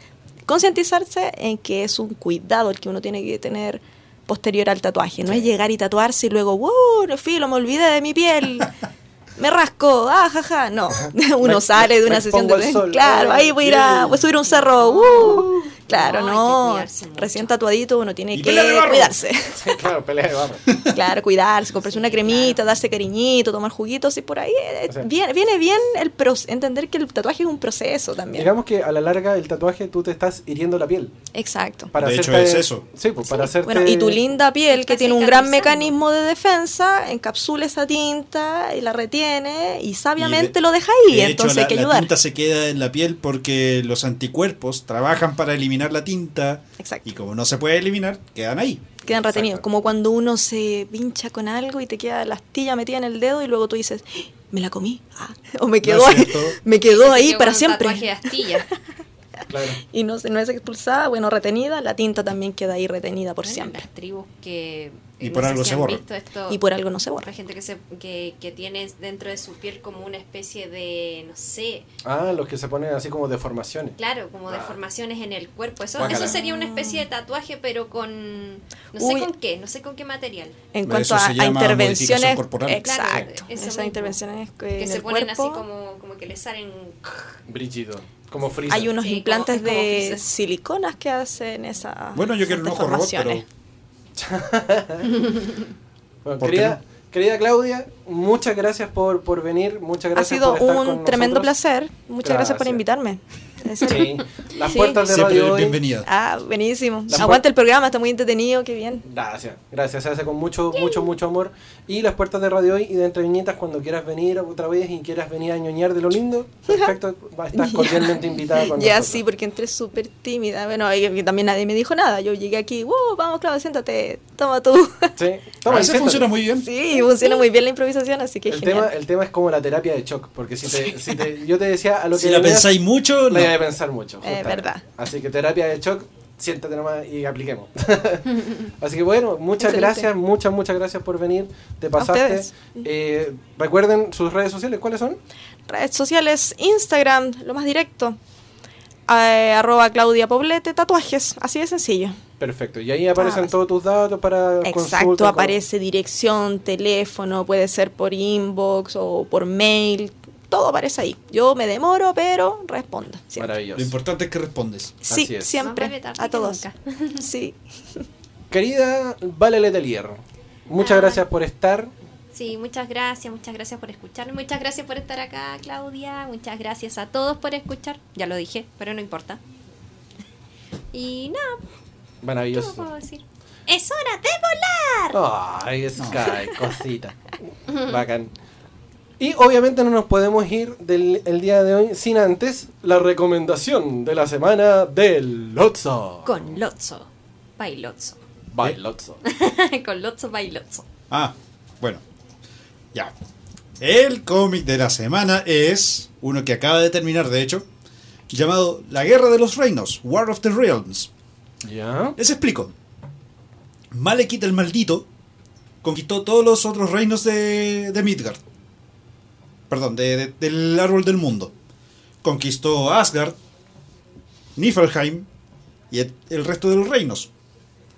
concientizarse en que es un cuidado el que uno tiene que tener posterior al tatuaje. No es llegar y tatuarse y luego, ¡wow! No filo, me olvidé de mi piel. <laughs> Me rasco, ah, jaja. No, <laughs> uno Me- sale de me una sesión de. <laughs> sol. Claro, ahí voy a ir a, voy a subir un cerro. ¡uh! Claro, No. Recién tatuadito uno tiene Y que cuidarse. <laughs> Sí, claro, pelea de barro. <laughs> Claro, cuidarse, comprarse una cremita, darse cariñito, tomar juguitos y por ahí eh, O sea- viene, viene bien el proce- entender que el tatuaje es un proceso también. Digamos que a la larga el tatuaje tú te estás hiriendo la piel. Exacto. Para De hecho, es eso. Sí, pues para hacerte... Bueno, y tu linda piel, que tiene un gran mecanismo de defensa, encapsula esa tinta y la retiene y sabiamente Y de- lo deja ahí, de entonces hecho, hay que la, la ayudar. tinta se queda en la piel porque los anticuerpos trabajan para eliminar la tinta Exacto. y como no se puede eliminar, quedan ahí. Quedan retenidos, Exacto. como cuando uno se pincha con algo y te queda la astilla metida en el dedo y luego tú dices, "¡Ah! me la comí, Ah, <laughs> o me quedó ahí, <laughs> me quedó ahí quedó para un siempre. tatuaje de astilla. <laughs> Claro. y no, se- no es expulsada, bueno, retenida, la tinta también queda ahí retenida por Bueno, siempre. Las tribus que. Y por no sé algo si se borra. esto, Y por algo no se borra. La gente que, se, que, que tiene dentro de su piel como una especie de, no sé, Ah, los que se ponen así como deformaciones. claro, como Ah. deformaciones en el cuerpo. Eso, eso sería una especie de tatuaje, pero con. No sé Uy. con qué, no sé con qué material. En Eso cuanto a, se a intervenciones, modificación corporal. exacto, Claro, esas intervenciones que, Que en se el ponen cuerpo, así como, como que le salen. Brígido. Como hay unos Sí, implantes como- como de freezer. siliconas que hacen esa Bueno, yo quiero un ojo robot, pero <laughs> Bueno, ¿Por qué querida, querida Claudia, muchas gracias por, por venir. Muchas ha gracias sido por estar un con tremendo nosotros. placer. Muchas gracias por invitarme. Sí, las Sí. puertas de siempre Radio Hoy. bienvenida. Ah, buenísimo. Las Aguanta el programa, está muy entretenido, qué bien. Gracias, gracias, se hace con mucho, mucho, mucho amor. Y las puertas de Radio Hoy y de Entre Viñetas, cuando quieras venir otra vez y quieras venir a ñoñar de lo lindo, <laughs> perfecto, va- estás cordialmente invitada con Ya nosotros. sí, porque entré súper tímida. Bueno, y también nadie me dijo nada. Yo llegué aquí, wow, vamos, Claudia, siéntate, toma tú. <laughs> Sí, toma, veces siéntate. funciona muy bien. Sí, funciona muy bien la improvisación, así que El genial. tema, el tema es como la terapia de shock, porque si, te, si te- yo te decía a lo que Si la pensáis mucho, no. A pensar mucho. Justamente. verdad. Así que terapia de shock, siéntate nomás y apliquemos. <laughs> <laughs> Así que bueno, muchas Excelente. gracias, muchas, muchas gracias por venir. Te pasaste. Eh, recuerden sus redes sociales, ¿cuáles son? Redes sociales, Instagram, lo más directo. Eh, arroba Claudia Poblete, tatuajes, así de sencillo. Perfecto. Y ahí aparecen todos tus datos para Exacto, consulta, aparece dirección, teléfono, puede ser por inbox o por mail, todo aparece ahí. Yo me demoro, pero respondo. Siempre. Maravilloso. Lo importante es que respondes. Sí, Así es. Más siempre, vale a todos. <laughs> Sí. Querida Vale Letelier, muchas Ah. gracias por estar. Sí, muchas gracias, muchas gracias por escucharme, muchas gracias por estar acá, Claudia, muchas gracias a todos por escuchar, ya lo dije, pero no importa. <laughs> Y nada, ¿qué más Maravilloso. puedo decir? ¡Es hora de volar! Ay, Sky, cosita. <laughs> Bacán. Y obviamente no nos podemos ir del el día de hoy sin antes la recomendación de la semana del Lotso. Con Lotso, by Lotso. Bye, Lotso. <laughs> Con Lotso, by Lotso. Ah, bueno. Ya. El cómic de la semana es uno que acaba de terminar, de hecho, llamado La Guerra de los Reinos, War of the Realms. ¿Ya? Les explico. Malekith el maldito conquistó todos los otros reinos de, de Midgard. Perdón, de- de- del árbol del mundo. Conquistó Asgard, Niflheim y el, el resto de los reinos.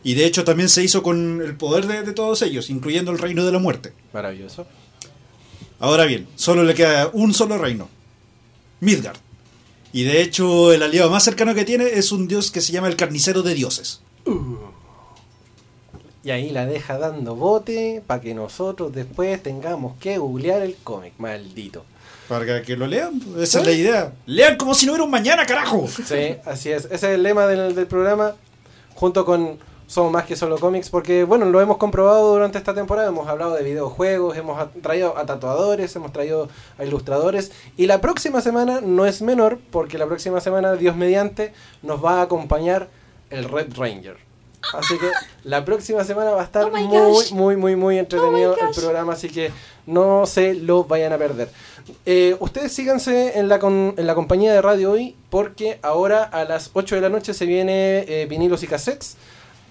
Y de hecho también se hizo con el poder de, de todos ellos, incluyendo el reino de la muerte. Maravilloso. Ahora bien, solo le queda un solo reino. Midgard. Y de hecho el aliado más cercano que tiene es un dios que se llama el carnicero de dioses. Y ahí la deja dando bote para que nosotros después tengamos que googlear el cómic, maldito. Para que lo lean, esa es la idea. Lean como si no hubiera un mañana, carajo. Sí, así es. Ese es el lema del, del programa, junto con Somos más que solo cómics, porque bueno, lo hemos comprobado durante esta temporada, hemos hablado de videojuegos, hemos traído a tatuadores, hemos traído a ilustradores, y la próxima semana no es menor, porque la próxima semana, Dios mediante, nos va a acompañar el Red Ranger. Así que la próxima semana va a estar Oh muy, gosh. muy, muy, muy entretenido Oh el programa, así que no se lo vayan a perder. Eh, ustedes síganse en la, con- en la compañía de radio hoy, porque ahora a las 8 de la noche se viene eh, vinilos y cassettes.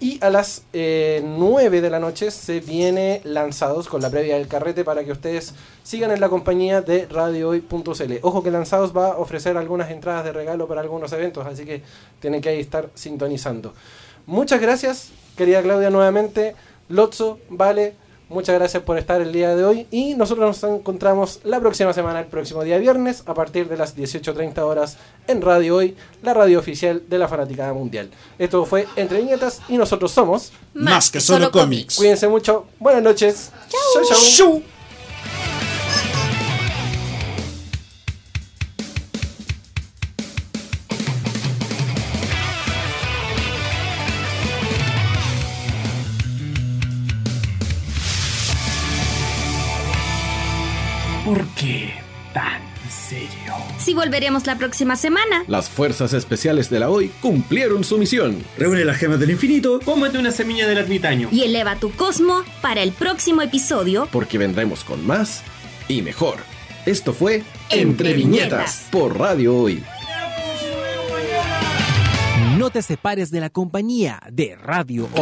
Y a las eh, 9 de la noche se viene lanzados con la previa del carrete para que ustedes sigan en la compañía de radiohoy.cl. Ojo que lanzados va a ofrecer algunas entradas de regalo para algunos eventos, así que tienen que ahí estar sintonizando. Muchas gracias, querida Claudia, nuevamente. Lotso, vale, muchas gracias por estar el día de hoy. Y nosotros nos encontramos la próxima semana, el próximo día viernes, a partir de las 18.30 horas en Radio Hoy, la radio oficial de la Fanaticada Mundial. Esto fue Entre Viñetas y nosotros somos. Más que solo cómics. Cuídense mucho, buenas noches. Chau, chau. Shoo. Volveremos la próxima semana. Las fuerzas especiales de la hoy cumplieron su misión. Reúne las gemas del infinito. Cómete una semilla del ermitaño. Y eleva tu cosmo para el próximo episodio. Porque vendremos con más y mejor. Esto fue Entre Entre Viñetas Viñetas. por Radio Hoy. No te separes de la compañía de Radio Hoy.